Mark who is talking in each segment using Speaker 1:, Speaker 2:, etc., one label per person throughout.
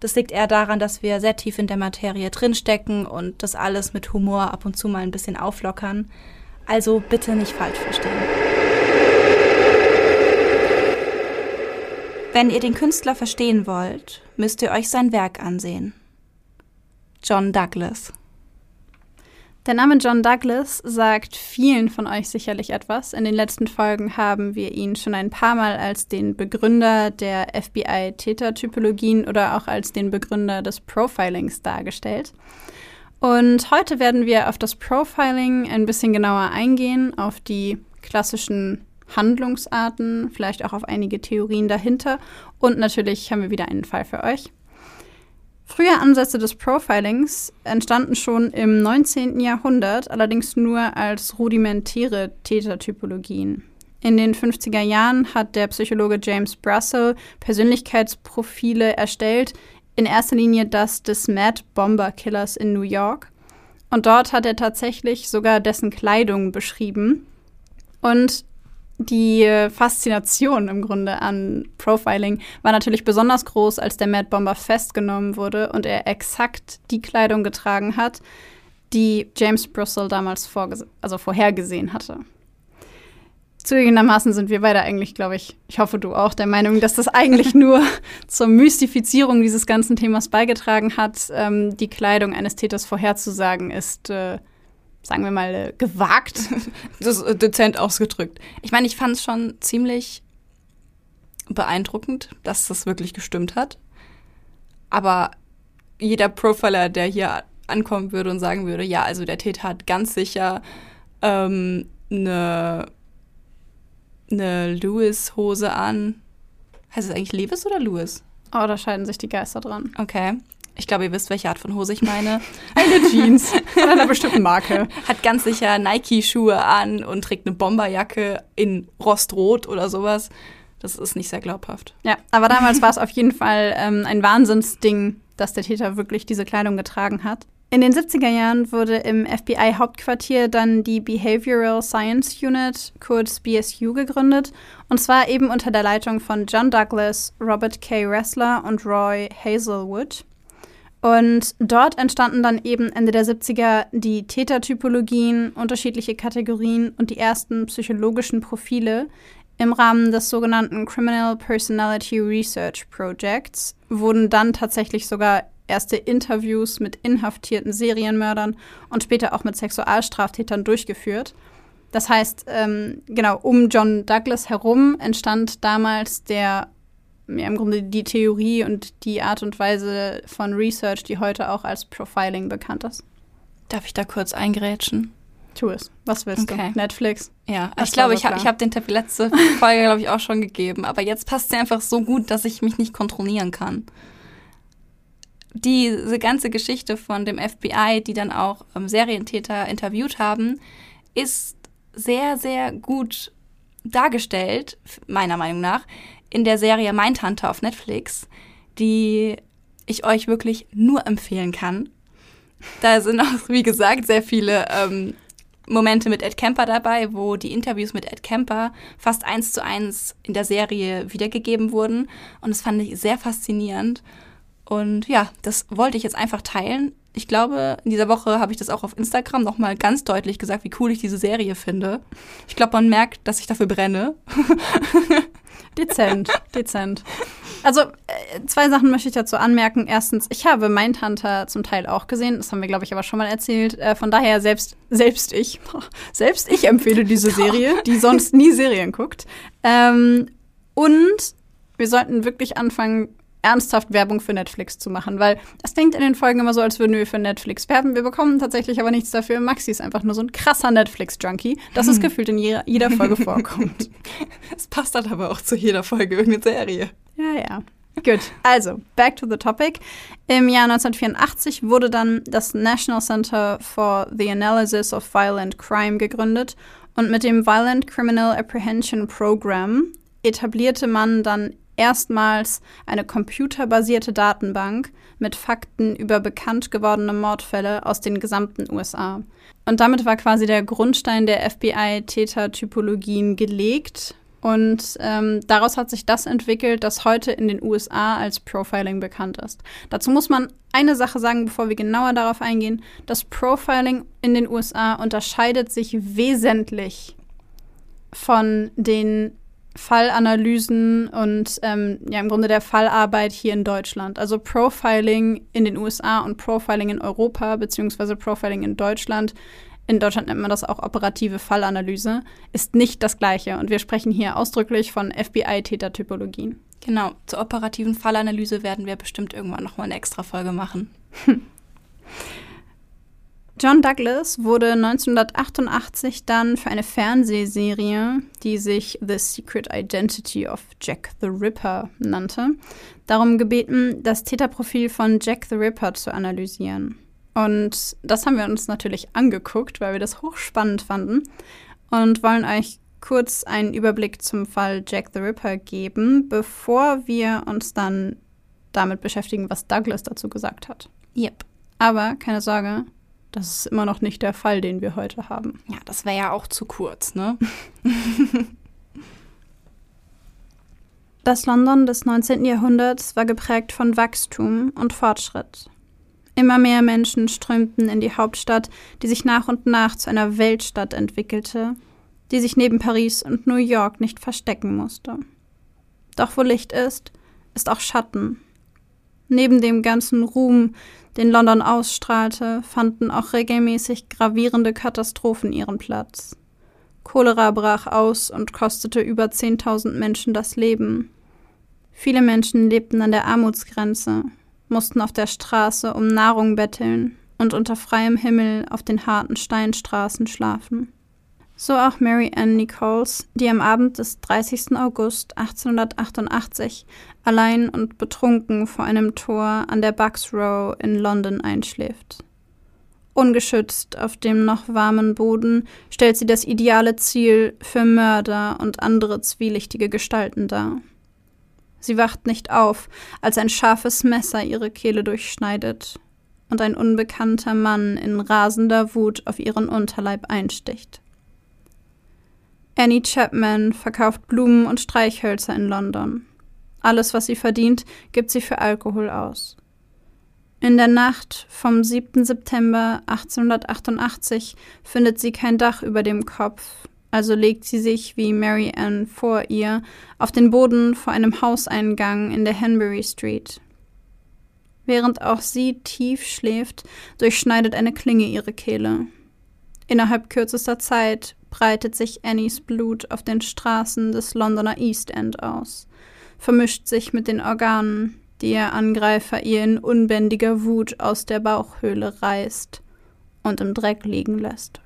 Speaker 1: Das liegt eher daran, dass wir sehr tief in der Materie drinstecken und das alles mit Humor ab und zu mal ein bisschen auflockern. Also bitte nicht falsch verstehen. Wenn ihr den Künstler verstehen wollt, müsst ihr euch sein Werk ansehen. John Douglas.
Speaker 2: Der Name John Douglas sagt vielen von euch sicherlich etwas. In den letzten Folgen haben wir ihn schon ein paar Mal als den Begründer der FBI-Tätertypologien oder auch als den Begründer des Profilings dargestellt. Und heute werden wir auf das Profiling ein bisschen genauer eingehen, auf die klassischen Handlungsarten, vielleicht auch auf einige Theorien dahinter. Und natürlich haben wir wieder einen Fall für euch. Frühe Ansätze des Profilings entstanden schon im 19. Jahrhundert, allerdings nur als rudimentäre Tätertypologien. In den 50er Jahren hat der Psychologe James Brussel Persönlichkeitsprofile erstellt, in erster Linie das des Mad Bomber Killers in New York. Und dort hat er tatsächlich sogar dessen Kleidung beschrieben. Und die äh, Faszination im Grunde an Profiling war natürlich besonders groß, als der Mad Bomber festgenommen wurde und er exakt die Kleidung getragen hat, die James Brussel damals also vorhergesehen hatte. Zugegebenermaßen sind wir beide eigentlich, glaube ich, ich hoffe du auch, der Meinung, dass das eigentlich nur zur Mystifizierung dieses ganzen Themas beigetragen hat. Ähm, die Kleidung eines Täters vorherzusagen ist äh, sagen wir mal, äh, gewagt.
Speaker 1: Das äh, dezent ausgedrückt. Ich meine, ich fand es schon ziemlich beeindruckend, dass das wirklich gestimmt hat. Aber jeder Profiler, der hier ankommen würde und sagen würde, ja, also der Täter hat ganz sicher ähm, eine, eine Lewis-Hose an. Heißt es eigentlich Lewis oder Lewis?
Speaker 2: Oh, da scheiden sich die Geister dran.
Speaker 1: Okay. Ich glaube, ihr wisst, welche Art von Hose ich meine.
Speaker 2: eine Jeans von einer bestimmten Marke.
Speaker 1: Hat ganz sicher Nike-Schuhe an und trägt eine Bomberjacke in Rostrot oder sowas. Das ist nicht sehr glaubhaft.
Speaker 2: Ja, aber damals war es auf jeden Fall ähm, ein Wahnsinnsding, dass der Täter wirklich diese Kleidung getragen hat. In den 70er Jahren wurde im FBI-Hauptquartier dann die Behavioral Science Unit, kurz BSU, gegründet. Und zwar eben unter der Leitung von John Douglas, Robert K. Ressler und Roy Hazelwood. Und dort entstanden dann eben Ende der 70er die Tätertypologien, unterschiedliche Kategorien und die ersten psychologischen Profile. Im Rahmen des sogenannten Criminal Personality Research Projects wurden dann tatsächlich sogar erste Interviews mit inhaftierten Serienmördern und später auch mit Sexualstraftätern durchgeführt. Das heißt, ähm, genau, um John Douglas herum entstand damals der ja, im Grunde die Theorie und die Art und Weise von Research, die heute auch als Profiling bekannt ist.
Speaker 1: Darf ich da kurz eingrätschen?
Speaker 2: Tu es. Was willst okay. du? Netflix?
Speaker 1: Ja, das ich glaube, so ich habe hab den Tipp letzte Folge, glaube ich, auch schon gegeben. Aber jetzt passt sie einfach so gut, dass ich mich nicht kontrollieren kann. Diese ganze Geschichte von dem FBI, die dann auch ähm, Serientäter interviewt haben, ist sehr, sehr gut dargestellt, meiner Meinung nach, in der Serie Mindhunter auf Netflix, die ich euch wirklich nur empfehlen kann. Da sind auch, wie gesagt, sehr viele ähm, Momente mit Ed Kemper dabei, wo die Interviews mit Ed Kemper fast eins zu eins in der Serie wiedergegeben wurden. Und das fand ich sehr faszinierend. Und ja, das wollte ich jetzt einfach teilen. Ich glaube, in dieser Woche habe ich das auch auf Instagram nochmal ganz deutlich gesagt, wie cool ich diese Serie finde. Ich glaube, man merkt, dass ich dafür brenne.
Speaker 2: Dezent, dezent. Also, äh, zwei Sachen möchte ich dazu anmerken. Erstens, ich habe Mindhunter zum Teil auch gesehen. Das haben wir, glaube ich, aber schon mal erzählt. Äh, von daher, selbst, selbst ich, selbst ich empfehle diese Serie, die sonst nie Serien guckt. Ähm, und wir sollten wirklich anfangen, ernsthaft Werbung für Netflix zu machen, weil es klingt in den Folgen immer so, als würden wir für Netflix werben. Wir bekommen tatsächlich aber nichts dafür. Maxi ist einfach nur so ein krasser Netflix-Junkie, das ist gefühlt in jeder, jeder Folge vorkommt.
Speaker 1: Es passt dann aber auch zu jeder Folge irgendeine Serie.
Speaker 2: Ja, ja. Gut, also, back to the topic. Im Jahr 1984 wurde dann das National Center for the Analysis of Violent Crime gegründet und mit dem Violent Criminal Apprehension Program etablierte man dann erstmals eine computerbasierte Datenbank mit Fakten über bekannt gewordene Mordfälle aus den gesamten USA. Und damit war quasi der Grundstein der FBI-Täter-Typologien gelegt. Und ähm, daraus hat sich das entwickelt, das heute in den USA als Profiling bekannt ist. Dazu muss man eine Sache sagen, bevor wir genauer darauf eingehen. Das Profiling in den USA unterscheidet sich wesentlich von den Fallanalysen und ähm, ja im Grunde der Fallarbeit hier in Deutschland. Also Profiling in den USA und Profiling in Europa beziehungsweise Profiling in Deutschland. In Deutschland nennt man das auch operative Fallanalyse, ist nicht das gleiche. Und wir sprechen hier ausdrücklich von FBI-Tätertypologien.
Speaker 1: Genau, zur operativen Fallanalyse werden wir bestimmt irgendwann nochmal eine extra Folge machen.
Speaker 2: John Douglas wurde 1988 dann für eine Fernsehserie, die sich The Secret Identity of Jack the Ripper nannte, darum gebeten, das Täterprofil von Jack the Ripper zu analysieren. Und das haben wir uns natürlich angeguckt, weil wir das hochspannend fanden und wollen euch kurz einen Überblick zum Fall Jack the Ripper geben, bevor wir uns dann damit beschäftigen, was Douglas dazu gesagt hat.
Speaker 1: Yep.
Speaker 2: Aber keine Sorge, das ist immer noch nicht der Fall, den wir heute haben.
Speaker 1: Ja, das wäre ja auch zu kurz, ne?
Speaker 2: das London des 19. Jahrhunderts war geprägt von Wachstum und Fortschritt. Immer mehr Menschen strömten in die Hauptstadt, die sich nach und nach zu einer Weltstadt entwickelte, die sich neben Paris und New York nicht verstecken musste. Doch wo Licht ist, ist auch Schatten. Neben dem ganzen Ruhm, den London ausstrahlte, fanden auch regelmäßig gravierende Katastrophen ihren Platz. Cholera brach aus und kostete über 10.000 Menschen das Leben. Viele Menschen lebten an der Armutsgrenze, mussten auf der Straße um Nahrung betteln und unter freiem Himmel auf den harten Steinstraßen schlafen. So auch Mary Ann Nichols, die am Abend des 30. August 1888 allein und betrunken vor einem Tor an der Bucks Row in London einschläft. Ungeschützt auf dem noch warmen Boden stellt sie das ideale Ziel für Mörder und andere zwielichtige Gestalten dar. Sie wacht nicht auf, als ein scharfes Messer ihre Kehle durchschneidet und ein unbekannter Mann in rasender Wut auf ihren Unterleib einsticht. Annie Chapman verkauft Blumen und Streichhölzer in London. Alles, was sie verdient, gibt sie für Alkohol aus. In der Nacht vom 7. September 1888 findet sie kein Dach über dem Kopf, also legt sie sich wie Mary Ann vor ihr auf den Boden vor einem Hauseingang in der Hanbury Street. Während auch sie tief schläft, durchschneidet eine Klinge ihre Kehle. Innerhalb kürzester Zeit breitet sich Annies Blut auf den Straßen des Londoner East End aus, vermischt sich mit den Organen, die ihr Angreifer ihr in unbändiger Wut aus der Bauchhöhle reißt und im Dreck liegen lässt.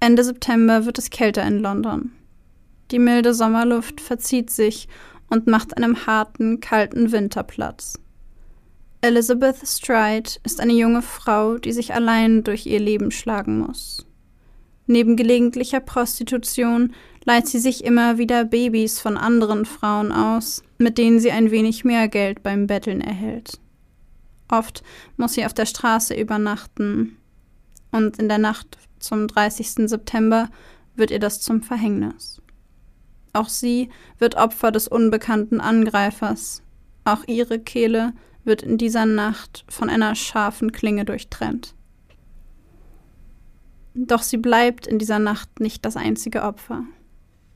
Speaker 2: Ende September wird es kälter in London. Die milde Sommerluft verzieht sich und macht einem harten, kalten Winter Platz. Elizabeth Stride ist eine junge Frau, die sich allein durch ihr Leben schlagen muss. Neben gelegentlicher Prostitution leiht sie sich immer wieder Babys von anderen Frauen aus, mit denen sie ein wenig mehr Geld beim Betteln erhält. Oft muss sie auf der Straße übernachten, und in der Nacht zum 30. September wird ihr das zum Verhängnis. Auch sie wird Opfer des unbekannten Angreifers. Auch ihre Kehle wird in dieser Nacht von einer scharfen Klinge durchtrennt. Doch sie bleibt in dieser Nacht nicht das einzige Opfer.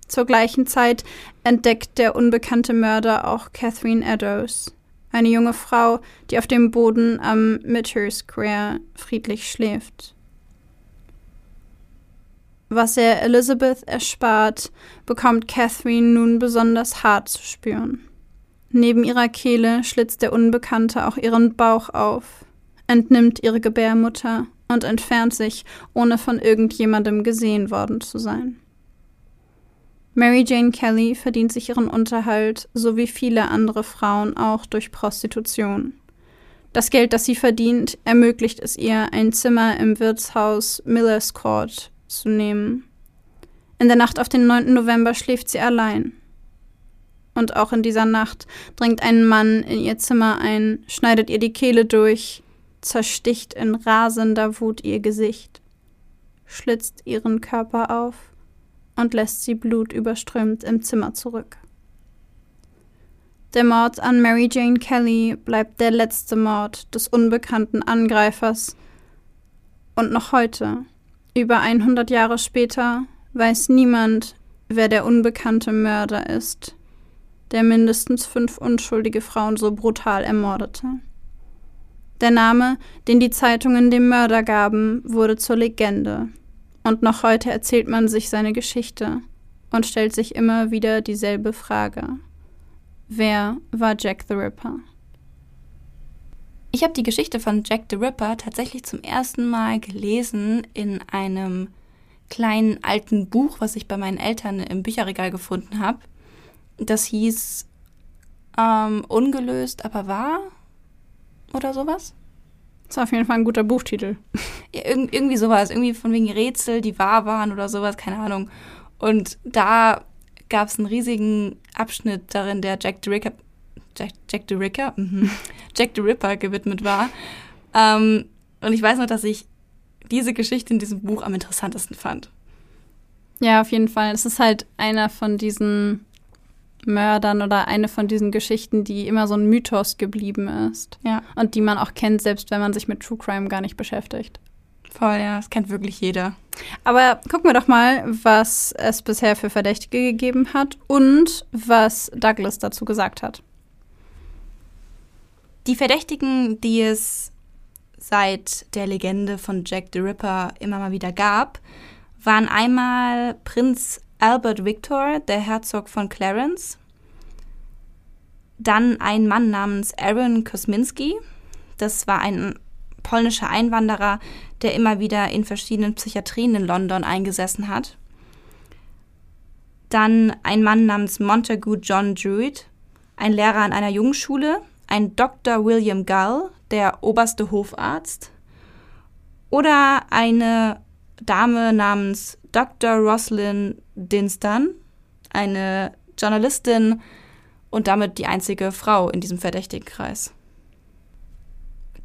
Speaker 2: Zur gleichen Zeit entdeckt der unbekannte Mörder auch Catherine Eddowes, eine junge Frau, die auf dem Boden am Mitter Square friedlich schläft. Was er Elizabeth erspart, bekommt Catherine nun besonders hart zu spüren. Neben ihrer Kehle schlitzt der Unbekannte auch ihren Bauch auf, entnimmt ihre Gebärmutter und entfernt sich, ohne von irgendjemandem gesehen worden zu sein. Mary Jane Kelly verdient sich ihren Unterhalt, so wie viele andere Frauen auch durch Prostitution. Das Geld, das sie verdient, ermöglicht es ihr, ein Zimmer im Wirtshaus Millers Court zu nehmen. In der Nacht auf den 9. November schläft sie allein. Und auch in dieser Nacht dringt ein Mann in ihr Zimmer ein, schneidet ihr die Kehle durch, zersticht in rasender Wut ihr Gesicht, schlitzt ihren Körper auf und lässt sie blutüberströmt im Zimmer zurück. Der Mord an Mary Jane Kelly bleibt der letzte Mord des unbekannten Angreifers. Und noch heute, über 100 Jahre später, weiß niemand, wer der unbekannte Mörder ist, der mindestens fünf unschuldige Frauen so brutal ermordete. Der Name, den die Zeitungen dem Mörder gaben, wurde zur Legende und noch heute erzählt man sich seine Geschichte und stellt sich immer wieder dieselbe Frage. Wer war Jack the Ripper?
Speaker 1: Ich habe die Geschichte von Jack the Ripper tatsächlich zum ersten Mal gelesen in einem kleinen alten Buch, was ich bei meinen Eltern im Bücherregal gefunden habe. Das hieß ähm, Ungelöst, aber wahr oder sowas.
Speaker 2: Das ist auf jeden Fall ein guter Buchtitel.
Speaker 1: Ja, irg irgendwie sowas, irgendwie von wegen Rätsel, die wahr waren oder sowas, keine Ahnung. Und da gab es einen riesigen Abschnitt darin, der Jack the Ripper, Jack, Jack the Ripper, mhm. Jack the Ripper gewidmet war. Ähm, und ich weiß noch, dass ich diese Geschichte in diesem Buch am interessantesten fand.
Speaker 2: Ja, auf jeden Fall. Es ist halt einer von diesen Mördern oder eine von diesen Geschichten, die immer so ein Mythos geblieben ist.
Speaker 1: Ja.
Speaker 2: Und die man auch kennt, selbst wenn man sich mit True Crime gar nicht beschäftigt.
Speaker 1: Voll, ja, das kennt wirklich jeder.
Speaker 2: Aber gucken wir doch mal, was es bisher für Verdächtige gegeben hat und was Douglas dazu gesagt hat.
Speaker 1: Die Verdächtigen, die es seit der Legende von Jack the Ripper immer mal wieder gab, waren einmal Prinz Albert Victor, der Herzog von Clarence. Dann ein Mann namens Aaron Kosminski. Das war ein polnischer Einwanderer, der immer wieder in verschiedenen Psychiatrien in London eingesessen hat. Dann ein Mann namens Montagu John Druid, ein Lehrer an einer Jungschule, ein Dr. William Gull, der oberste Hofarzt, oder eine Dame namens Dr. Roslyn Dinstan, eine Journalistin und damit die einzige Frau in diesem Verdächtigenkreis.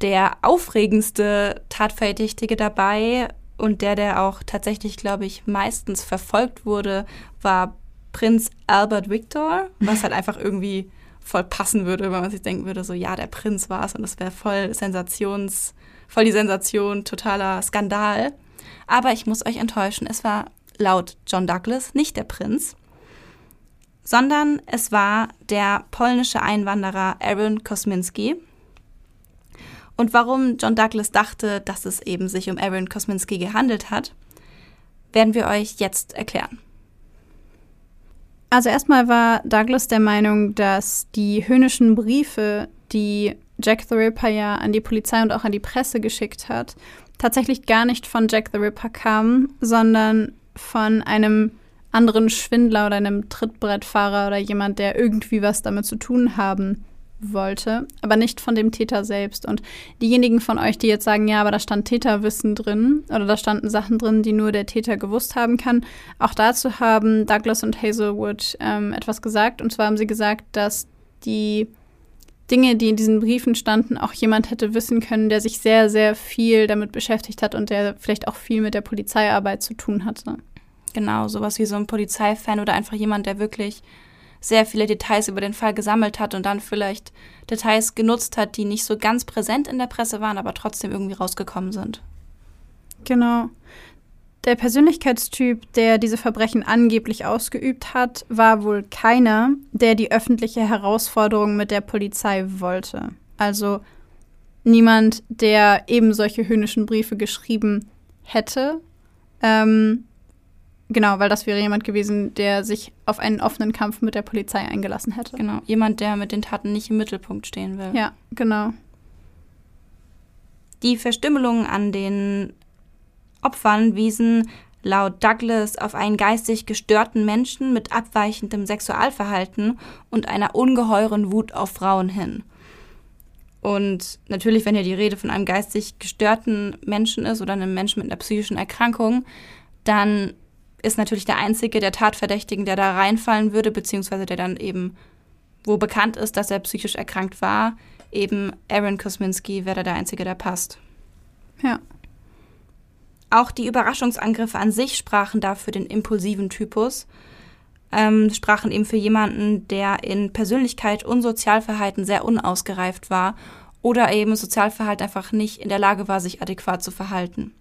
Speaker 1: Der aufregendste Tatverdächtige dabei und der, der auch tatsächlich, glaube ich, meistens verfolgt wurde, war Prinz Albert Victor, was halt einfach irgendwie voll passen würde, wenn man sich denken würde, so ja, der Prinz war es und das wäre voll Sensations, voll die Sensation, totaler Skandal. Aber ich muss euch enttäuschen, es war laut John Douglas nicht der Prinz, sondern es war der polnische Einwanderer Aaron Kosminski. Und warum John Douglas dachte, dass es eben sich um Aaron Kosminski gehandelt hat, werden wir euch jetzt erklären.
Speaker 2: Also erstmal war Douglas der Meinung, dass die höhnischen Briefe, die Jack the Ripper ja an die Polizei und auch an die Presse geschickt hat, tatsächlich gar nicht von Jack the Ripper kamen, sondern von einem anderen Schwindler oder einem Trittbrettfahrer oder jemand, der irgendwie was damit zu tun haben wollte, aber nicht von dem Täter selbst. Und diejenigen von euch, die jetzt sagen, ja, aber da stand Täterwissen drin oder da standen Sachen drin, die nur der Täter gewusst haben kann, auch dazu haben Douglas und Hazelwood ähm, etwas gesagt. Und zwar haben sie gesagt, dass die Dinge, die in diesen Briefen standen, auch jemand hätte wissen können, der sich sehr, sehr viel damit beschäftigt hat und der vielleicht auch viel mit der Polizeiarbeit zu tun hatte.
Speaker 1: Genau, sowas wie so ein Polizeifan oder einfach jemand, der wirklich sehr viele Details über den Fall gesammelt hat und dann vielleicht Details genutzt hat, die nicht so ganz präsent in der Presse waren, aber trotzdem irgendwie rausgekommen sind.
Speaker 2: Genau. Der Persönlichkeitstyp, der diese Verbrechen angeblich ausgeübt hat, war wohl keiner, der die öffentliche Herausforderung mit der Polizei wollte. Also niemand, der eben solche höhnischen Briefe geschrieben hätte. Ähm, genau, weil das wäre jemand gewesen, der sich auf einen offenen Kampf mit der Polizei eingelassen hätte.
Speaker 1: Genau, jemand, der mit den Taten nicht im Mittelpunkt stehen will.
Speaker 2: Ja, genau.
Speaker 1: Die Verstümmelungen an den Opfern wiesen laut Douglas auf einen geistig gestörten Menschen mit abweichendem Sexualverhalten und einer ungeheuren Wut auf Frauen hin. Und natürlich, wenn hier die Rede von einem geistig gestörten Menschen ist oder einem Menschen mit einer psychischen Erkrankung, dann ist natürlich der einzige der Tatverdächtigen, der da reinfallen würde, beziehungsweise der dann eben, wo bekannt ist, dass er psychisch erkrankt war, eben Aaron Kosminski wäre der einzige, der passt.
Speaker 2: Ja.
Speaker 1: Auch die Überraschungsangriffe an sich sprachen da für den impulsiven Typus, ähm, sprachen eben für jemanden, der in Persönlichkeit und Sozialverhalten sehr unausgereift war oder eben Sozialverhalten einfach nicht in der Lage war, sich adäquat zu verhalten.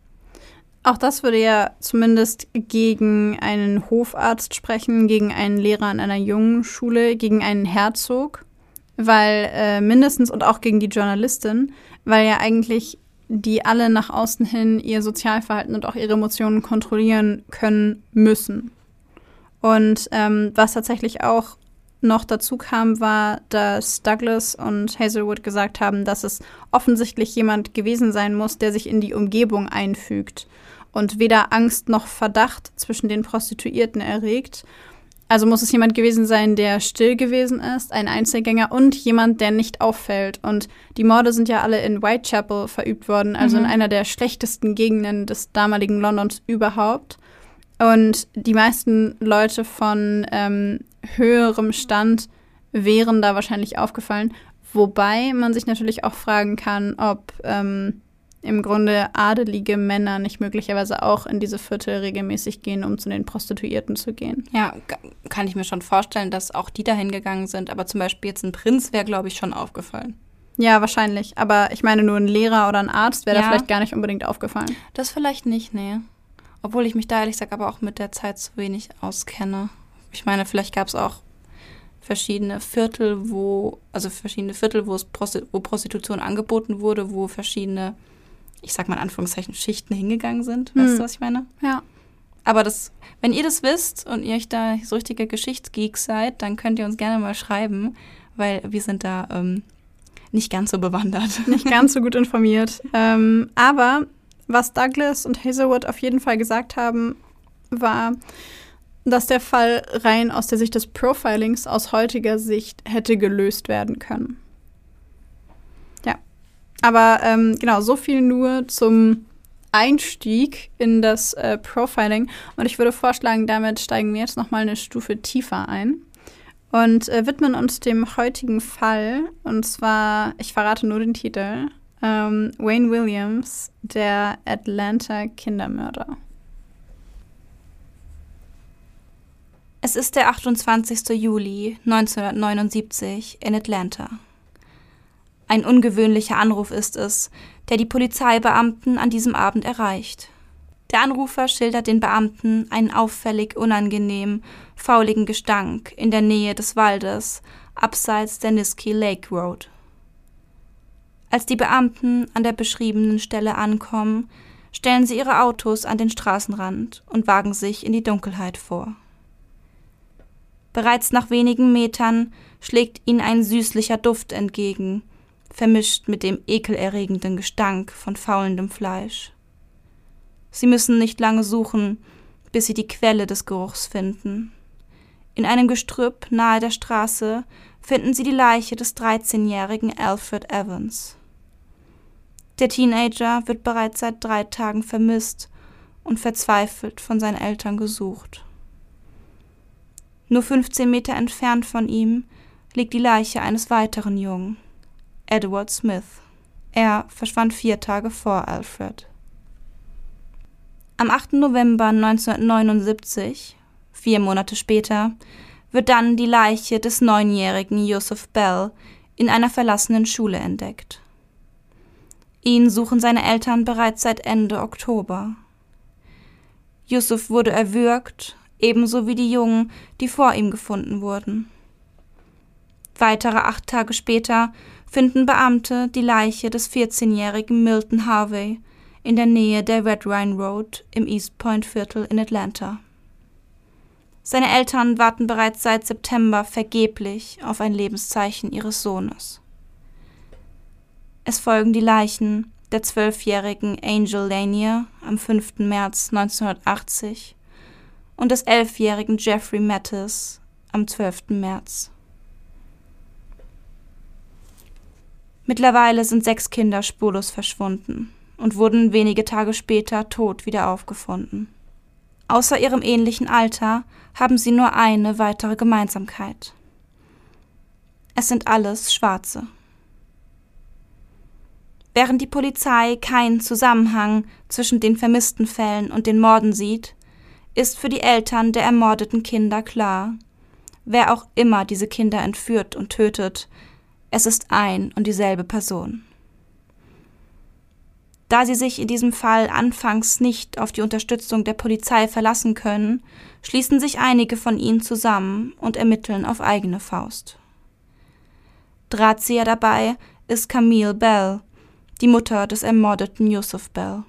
Speaker 2: Auch das würde ja zumindest gegen einen Hofarzt sprechen, gegen einen Lehrer an einer jungen Schule, gegen einen Herzog, weil äh, mindestens und auch gegen die Journalistin, weil ja eigentlich die alle nach außen hin ihr Sozialverhalten und auch ihre Emotionen kontrollieren können müssen. Und ähm, was tatsächlich auch noch dazu kam, war, dass Douglas und Hazelwood gesagt haben, dass es offensichtlich jemand gewesen sein muss, der sich in die Umgebung einfügt und weder Angst noch Verdacht zwischen den Prostituierten erregt also muss es jemand gewesen sein, der still gewesen ist, ein Einzelgänger und jemand, der nicht auffällt. Und die Morde sind ja alle in Whitechapel verübt worden, also mhm. in einer der schlechtesten Gegenden des damaligen Londons überhaupt. Und die meisten Leute von ähm, höherem Stand wären da wahrscheinlich aufgefallen. Wobei man sich natürlich auch fragen kann, ob ähm, im Grunde adelige Männer nicht möglicherweise auch in diese Viertel regelmäßig gehen, um zu den Prostituierten zu gehen.
Speaker 1: Ja, kann ich mir schon vorstellen, dass auch die dahin gegangen sind. Aber zum Beispiel jetzt ein Prinz wäre, glaube ich, schon aufgefallen.
Speaker 2: Ja, wahrscheinlich. Aber ich meine, nur ein Lehrer oder ein Arzt wäre ja. da vielleicht gar nicht unbedingt aufgefallen.
Speaker 1: Das vielleicht nicht, nee. Obwohl ich mich da ehrlich gesagt aber auch mit der Zeit zu wenig auskenne. Ich meine, vielleicht gab es auch verschiedene Viertel, wo, also verschiedene Viertel, wo es Prosti wo Prostitution angeboten wurde, wo verschiedene ich sag mal in Anführungszeichen, Schichten hingegangen sind. Weißt hm. du, was ich meine?
Speaker 2: Ja.
Speaker 1: Aber das, wenn ihr das wisst und ihr euch da so richtige Geschichtsgeeks seid, dann könnt ihr uns gerne mal schreiben, weil wir sind da ähm, nicht ganz so bewandert.
Speaker 2: Nicht ganz so gut informiert. ähm, aber was Douglas und Hazelwood auf jeden Fall gesagt haben, war, dass der Fall rein aus der Sicht des Profilings aus heutiger Sicht hätte gelöst werden können. Aber ähm, genau, so viel nur zum Einstieg in das äh, Profiling. Und ich würde vorschlagen, damit steigen wir jetzt noch mal eine Stufe tiefer ein und äh, widmen uns dem heutigen Fall. Und zwar, ich verrate nur den Titel: ähm, Wayne Williams, der Atlanta Kindermörder.
Speaker 1: Es ist der 28. Juli 1979 in Atlanta. Ein ungewöhnlicher Anruf ist es, der die Polizeibeamten an diesem Abend erreicht. Der Anrufer schildert den Beamten einen auffällig unangenehmen, fauligen Gestank in der Nähe des Waldes, abseits der Niski Lake Road. Als die Beamten an der beschriebenen Stelle ankommen, stellen sie ihre Autos an den Straßenrand und wagen sich in die Dunkelheit vor. Bereits nach wenigen Metern schlägt ihnen ein süßlicher Duft entgegen, vermischt mit dem ekelerregenden Gestank von faulendem Fleisch. Sie müssen nicht lange suchen, bis sie die Quelle des Geruchs finden. In einem Gestrüpp nahe der Straße finden sie die Leiche des 13-jährigen Alfred Evans. Der Teenager wird bereits seit drei Tagen vermisst und verzweifelt von seinen Eltern gesucht. Nur 15 Meter entfernt von ihm liegt die Leiche eines weiteren Jungen. Edward Smith. Er verschwand vier Tage vor Alfred. Am 8. November 1979, vier Monate später, wird dann die Leiche des neunjährigen Joseph Bell in einer verlassenen Schule entdeckt.. Ihn suchen seine Eltern bereits seit Ende Oktober. Yusuf wurde erwürgt, ebenso wie die Jungen, die vor ihm gefunden wurden. Weitere acht Tage später finden Beamte die Leiche des 14-jährigen Milton Harvey in der Nähe der Red Rhine Road im East Point Viertel in Atlanta. Seine Eltern warten bereits seit September vergeblich auf ein Lebenszeichen ihres Sohnes. Es folgen die Leichen der zwölfjährigen Angel Lanier am 5. März 1980 und des elfjährigen Jeffrey Mattis am 12. März. Mittlerweile sind sechs Kinder spurlos verschwunden und wurden wenige Tage später tot wieder aufgefunden. Außer ihrem ähnlichen Alter haben sie nur eine weitere Gemeinsamkeit. Es sind alles Schwarze. Während die Polizei keinen Zusammenhang zwischen den vermissten Fällen und den Morden sieht, ist für die Eltern der ermordeten Kinder klar, wer auch immer diese Kinder entführt und tötet, es ist ein und dieselbe Person. Da sie sich in diesem Fall anfangs nicht auf die Unterstützung der Polizei verlassen können, schließen sich einige von ihnen zusammen und ermitteln auf eigene Faust. Drahtzieher dabei ist Camille Bell, die Mutter des ermordeten Yusuf Bell.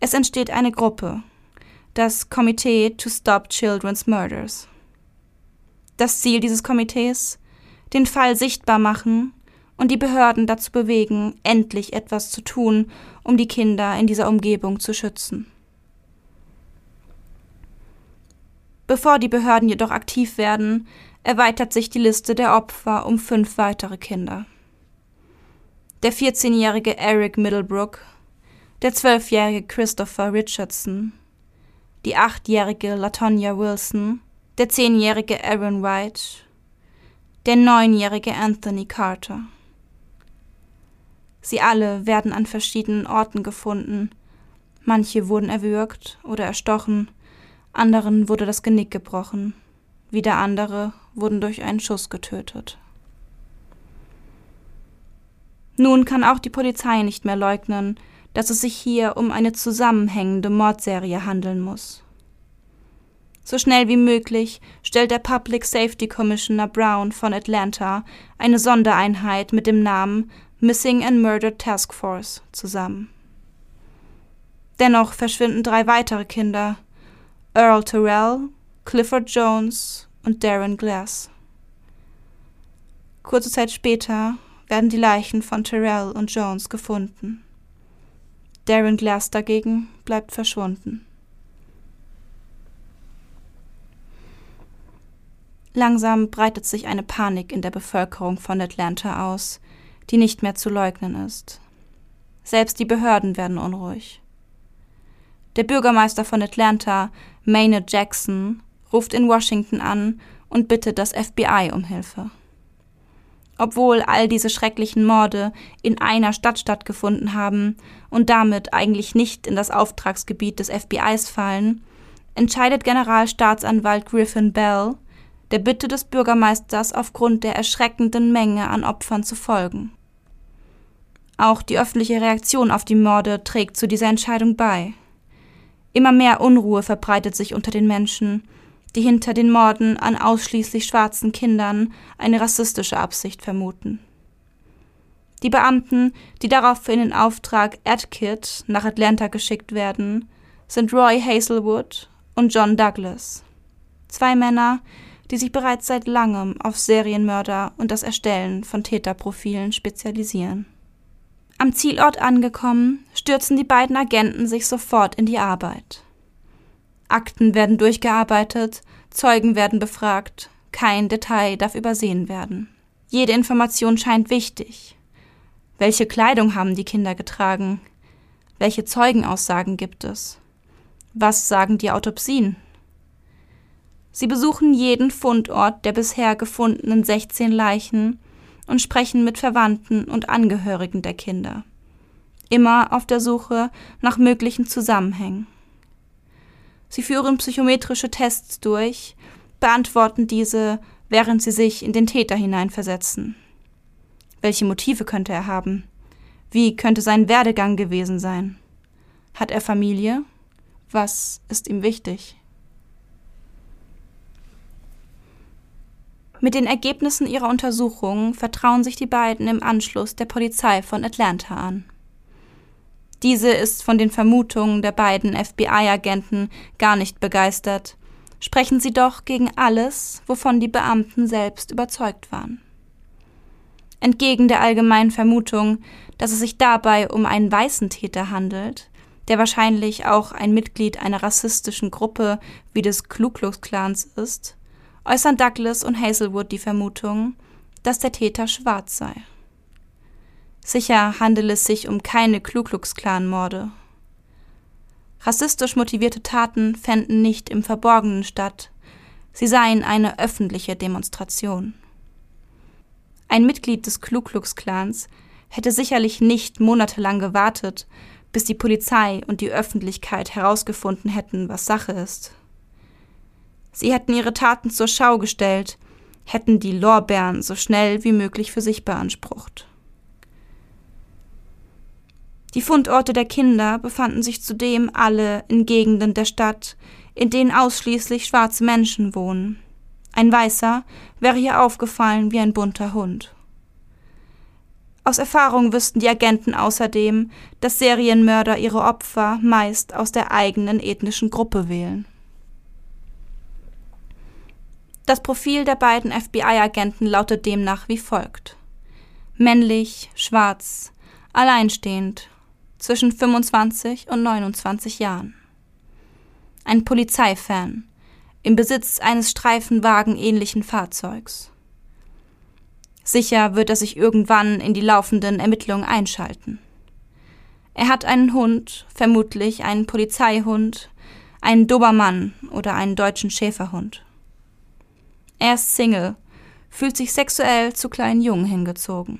Speaker 1: Es entsteht eine Gruppe, das Komitee to Stop Children's Murders. Das Ziel dieses Komitees? Den Fall sichtbar machen und die Behörden dazu bewegen, endlich etwas zu tun, um die Kinder in dieser Umgebung zu schützen. Bevor die Behörden jedoch aktiv werden, erweitert sich die Liste der Opfer um fünf weitere Kinder. Der 14-jährige Eric Middlebrook, der 12-jährige Christopher Richardson, die 8-jährige Latonya Wilson, der 10-jährige Aaron White, der 9-jährige Anthony Carter. Sie alle werden an verschiedenen Orten gefunden. Manche wurden erwürgt oder erstochen, anderen wurde das Genick gebrochen, wieder andere wurden durch einen Schuss getötet. Nun kann auch die Polizei nicht mehr leugnen, dass es sich hier um eine zusammenhängende Mordserie handeln muss. So schnell wie möglich stellt der Public Safety Commissioner Brown von Atlanta eine Sondereinheit mit dem Namen Missing and Murdered Task Force zusammen. Dennoch verschwinden drei weitere Kinder, Earl Terrell, Clifford Jones und Darren Glass. Kurze Zeit später werden die Leichen von Terrell und Jones gefunden. Darren Glass dagegen bleibt verschwunden. Langsam breitet sich eine Panik in der Bevölkerung von Atlanta aus, die nicht mehr zu leugnen ist. Selbst die Behörden werden unruhig. Der Bürgermeister von Atlanta, Maynard Jackson, ruft in Washington an und bittet das FBI um Hilfe. Obwohl all diese schrecklichen Morde in einer Stadt stattgefunden haben und damit eigentlich nicht in das Auftragsgebiet des FBIs fallen, entscheidet Generalstaatsanwalt Griffin Bell, der Bitte des Bürgermeisters aufgrund der erschreckenden Menge an Opfern zu folgen. Auch die öffentliche Reaktion auf die Morde trägt zu dieser Entscheidung bei. Immer mehr Unruhe verbreitet sich unter den Menschen, die hinter den Morden an ausschließlich schwarzen Kindern eine rassistische Absicht vermuten. Die Beamten, die daraufhin in Auftrag AdKit nach Atlanta geschickt werden, sind Roy Hazelwood und John Douglas. Zwei Männer, die sich bereits seit langem auf Serienmörder und das Erstellen von Täterprofilen spezialisieren. Am Zielort angekommen, stürzen die beiden Agenten sich sofort in die Arbeit. Akten werden durchgearbeitet, Zeugen werden befragt, kein Detail darf übersehen werden. Jede Information scheint wichtig. Welche Kleidung haben die Kinder getragen? Welche Zeugenaussagen gibt es? Was sagen die Autopsien? Sie besuchen jeden Fundort der bisher gefundenen 16 Leichen und sprechen mit Verwandten und Angehörigen der Kinder. Immer auf der Suche nach möglichen Zusammenhängen. Sie führen psychometrische Tests durch, beantworten diese, während sie sich in den Täter hineinversetzen. Welche Motive könnte er haben? Wie könnte sein Werdegang gewesen sein? Hat er Familie? Was ist ihm wichtig? Mit den Ergebnissen ihrer Untersuchungen vertrauen sich die beiden im Anschluss der Polizei von Atlanta an. Diese ist von den Vermutungen der beiden FBI-Agenten gar nicht begeistert, sprechen sie doch gegen alles, wovon die Beamten selbst überzeugt waren. Entgegen der allgemeinen Vermutung, dass es sich dabei um einen weißen Täter handelt, der wahrscheinlich auch ein Mitglied einer rassistischen Gruppe wie des Ku Klux Klans ist, äußern Douglas und Hazelwood die Vermutung, dass der Täter schwarz sei. Sicher handele es sich um keine Ku Klux Klan Morde. Rassistisch motivierte Taten fänden nicht im Verborgenen statt, sie seien eine öffentliche Demonstration. Ein Mitglied des Klans hätte sicherlich nicht monatelang gewartet, bis die Polizei und die Öffentlichkeit herausgefunden hätten, was Sache ist. Sie hätten ihre Taten zur Schau gestellt, hätten die Lorbeeren so schnell wie möglich für sich beansprucht. Die Fundorte der Kinder befanden sich zudem alle in Gegenden der Stadt, in denen ausschließlich schwarze Menschen wohnen. Ein Weißer wäre hier aufgefallen wie ein bunter Hund. Aus Erfahrung wüssten die Agenten außerdem, dass Serienmörder ihre Opfer meist aus der eigenen ethnischen Gruppe wählen. Das Profil der beiden FBI-Agenten lautet demnach wie folgt. Männlich, schwarz, alleinstehend, zwischen 25 und 29 Jahren. Ein Polizeifan, im Besitz eines streifenwagenähnlichen Fahrzeugs. Sicher wird er sich irgendwann in die laufenden Ermittlungen einschalten. Er hat einen Hund, vermutlich einen Polizeihund, einen Dobermann oder einen deutschen Schäferhund. Er ist Single, fühlt sich sexuell zu kleinen Jungen hingezogen.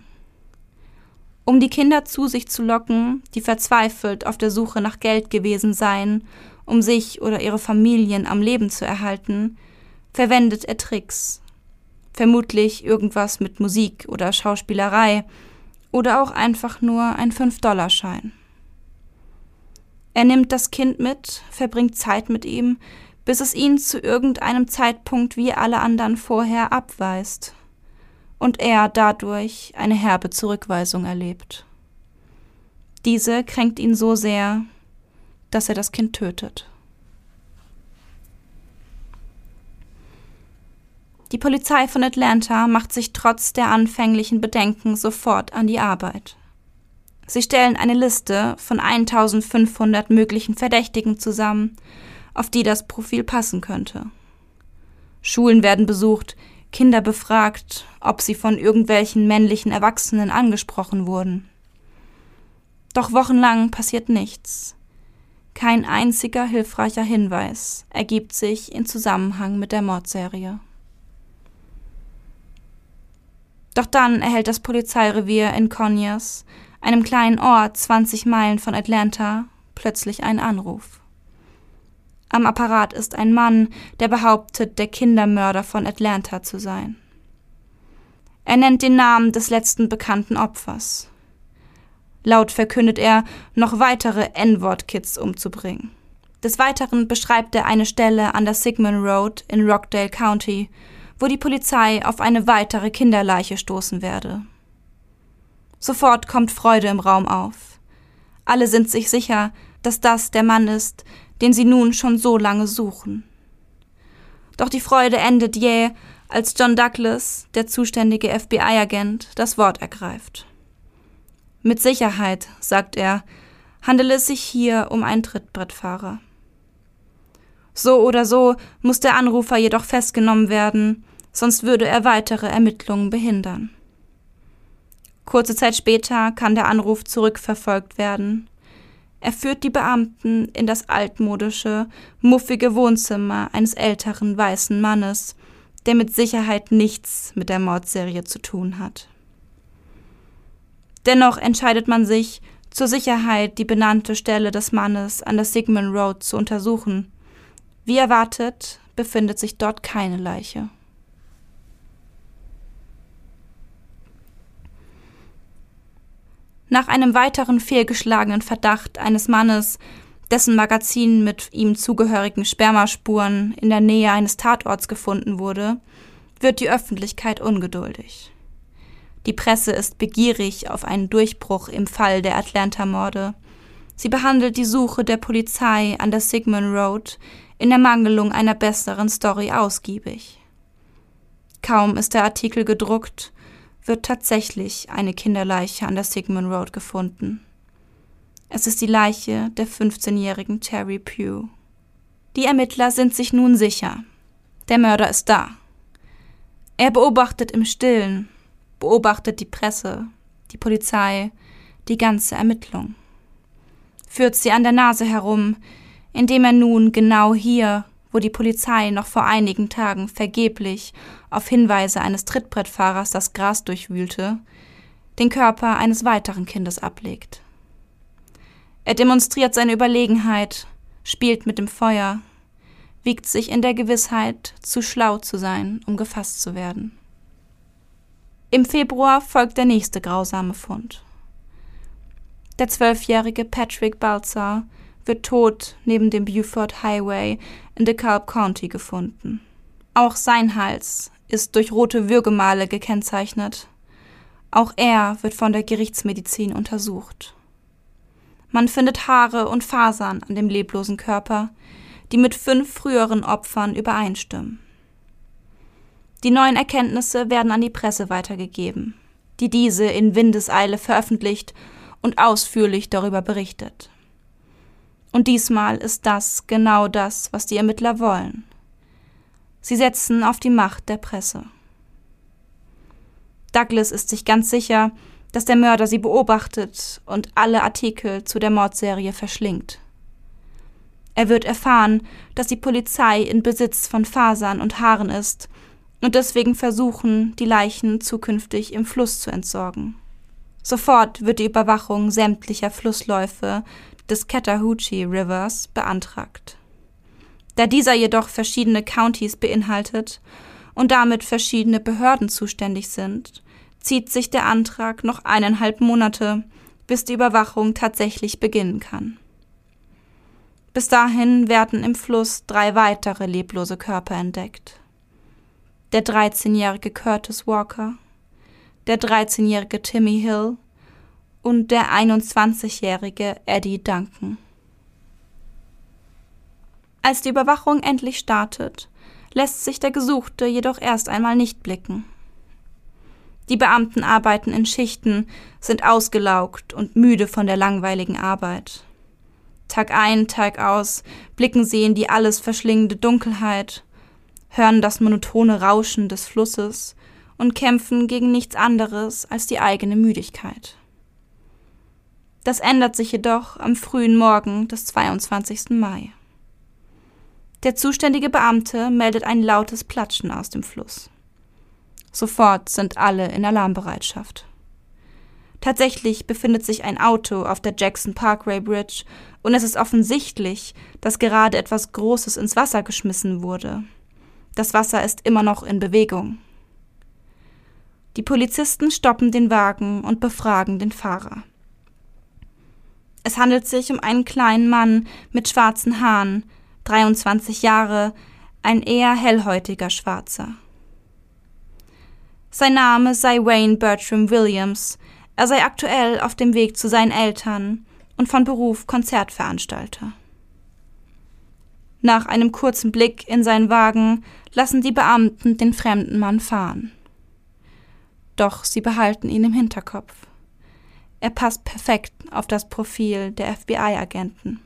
Speaker 1: Um die Kinder zu sich zu locken, die verzweifelt auf der Suche nach Geld gewesen seien, um sich oder ihre Familien am Leben zu erhalten, verwendet er Tricks. Vermutlich irgendwas mit Musik oder Schauspielerei oder auch einfach nur ein 5-Dollar-Schein. Er nimmt das Kind mit, verbringt Zeit mit ihm, bis es ihn zu irgendeinem Zeitpunkt wie alle anderen vorher abweist und er dadurch eine herbe Zurückweisung erlebt. Diese kränkt ihn so sehr, dass er das Kind tötet. Die Polizei von Atlanta macht sich trotz der anfänglichen Bedenken sofort an die Arbeit. Sie stellen eine Liste von 1500 möglichen Verdächtigen zusammen auf die das Profil passen könnte. Schulen werden besucht, Kinder befragt, ob sie von irgendwelchen männlichen Erwachsenen angesprochen wurden. Doch wochenlang passiert nichts. Kein einziger hilfreicher Hinweis ergibt sich in Zusammenhang mit der Mordserie. Doch dann erhält das Polizeirevier in Conyers, einem kleinen Ort 20 Meilen von Atlanta, plötzlich einen Anruf. Am Apparat ist ein Mann, der behauptet, der Kindermörder von Atlanta zu sein. Er nennt den Namen des letzten bekannten Opfers. Laut verkündet er, noch weitere N-Wort-Kids umzubringen. Des Weiteren beschreibt er eine Stelle an der Sigmund Road in Rockdale County, wo die Polizei auf eine weitere Kinderleiche stoßen werde. Sofort kommt Freude im Raum auf. Alle sind sich sicher, dass das der Mann ist, den sie nun schon so lange suchen. Doch die Freude endet jäh, als John Douglas, der zuständige FBI-Agent, das Wort ergreift. Mit Sicherheit, sagt er, handele es sich hier um einen Trittbrettfahrer. So oder so muss der Anrufer jedoch festgenommen werden, sonst würde er weitere Ermittlungen behindern. Kurze Zeit später kann der Anruf zurückverfolgt werden er führt die Beamten in das altmodische, muffige Wohnzimmer eines älteren weißen Mannes, der mit Sicherheit nichts mit der Mordserie zu tun hat. Dennoch entscheidet man sich, zur Sicherheit die benannte Stelle des Mannes an der Sigmund Road zu untersuchen. Wie erwartet, befindet sich dort keine Leiche. Nach einem weiteren fehlgeschlagenen Verdacht eines Mannes, dessen Magazin mit ihm zugehörigen Spermaspuren in der Nähe eines Tatorts gefunden wurde, wird die Öffentlichkeit ungeduldig. Die Presse ist begierig auf einen Durchbruch im Fall der Atlanta-Morde. Sie behandelt die Suche der Polizei an der Sigmund Road in Ermangelung einer besseren Story ausgiebig. Kaum ist der Artikel gedruckt, wird tatsächlich eine Kinderleiche an der Sigmund Road gefunden. Es ist die Leiche der 15-jährigen Terry Pugh. Die Ermittler sind sich nun sicher. Der Mörder ist da. Er beobachtet im Stillen, beobachtet die Presse, die Polizei, die ganze Ermittlung. Führt sie an der Nase herum, indem er nun genau hier, wo die Polizei noch vor einigen Tagen vergeblich auf Hinweise eines Trittbrettfahrers das Gras durchwühlte, den Körper eines weiteren Kindes ablegt. Er demonstriert seine Überlegenheit, spielt mit dem Feuer, wiegt sich in der Gewissheit, zu schlau zu sein, um gefasst zu werden. Im Februar folgt der nächste grausame Fund. Der zwölfjährige Patrick Balzer wird tot neben dem Buford Highway in DeKalb County gefunden. Auch sein Hals ist durch rote Würgemale gekennzeichnet. Auch er wird von der Gerichtsmedizin untersucht. Man findet Haare und Fasern an dem leblosen Körper, die mit fünf früheren Opfern übereinstimmen. Die neuen Erkenntnisse werden an die Presse weitergegeben, die diese in Windeseile veröffentlicht und ausführlich darüber berichtet. Und diesmal ist das genau das, was die Ermittler wollen. Sie setzen auf die Macht der Presse. Douglas ist sich ganz sicher, dass der Mörder sie beobachtet und alle Artikel zu der Mordserie verschlingt. Er wird erfahren, dass die Polizei in Besitz von Fasern und Haaren ist und deswegen versuchen, die Leichen zukünftig im Fluss zu entsorgen. Sofort wird die Überwachung sämtlicher Flussläufe des Chattahoochee Rivers beantragt. Da dieser jedoch verschiedene Countys beinhaltet und damit verschiedene Behörden zuständig sind, zieht sich der Antrag noch eineinhalb Monate, bis die Überwachung tatsächlich beginnen kann. Bis dahin werden im Fluss drei weitere leblose Körper entdeckt. Der 13-jährige Curtis Walker, der 13-jährige Timmy Hill und der 21-jährige Eddie Duncan. Als die Überwachung endlich startet, lässt sich der Gesuchte jedoch erst einmal nicht blicken. Die Beamten arbeiten in Schichten, sind ausgelaugt und müde von der langweiligen Arbeit. Tag ein, Tag aus blicken sie in die alles verschlingende Dunkelheit, hören das monotone Rauschen des Flusses und kämpfen gegen nichts anderes als die eigene Müdigkeit. Das ändert sich jedoch am frühen Morgen des 22. Mai. Der zuständige Beamte meldet ein lautes Platschen aus dem Fluss. Sofort sind alle in Alarmbereitschaft. Tatsächlich befindet sich ein Auto auf der Jackson Parkway Bridge und es ist offensichtlich, dass gerade etwas Großes ins Wasser geschmissen wurde. Das Wasser ist immer noch in Bewegung. Die Polizisten stoppen den Wagen und befragen den Fahrer. Es handelt sich um einen kleinen Mann mit schwarzen Haaren, 23 Jahre, ein eher hellhäutiger Schwarzer. Sein Name sei Wayne Bertram Williams, er sei aktuell auf dem Weg zu seinen Eltern und von Beruf Konzertveranstalter. Nach einem kurzen Blick in seinen Wagen lassen die Beamten den fremden Mann fahren. Doch sie behalten ihn im Hinterkopf. Er passt perfekt auf das Profil der FBI-Agenten.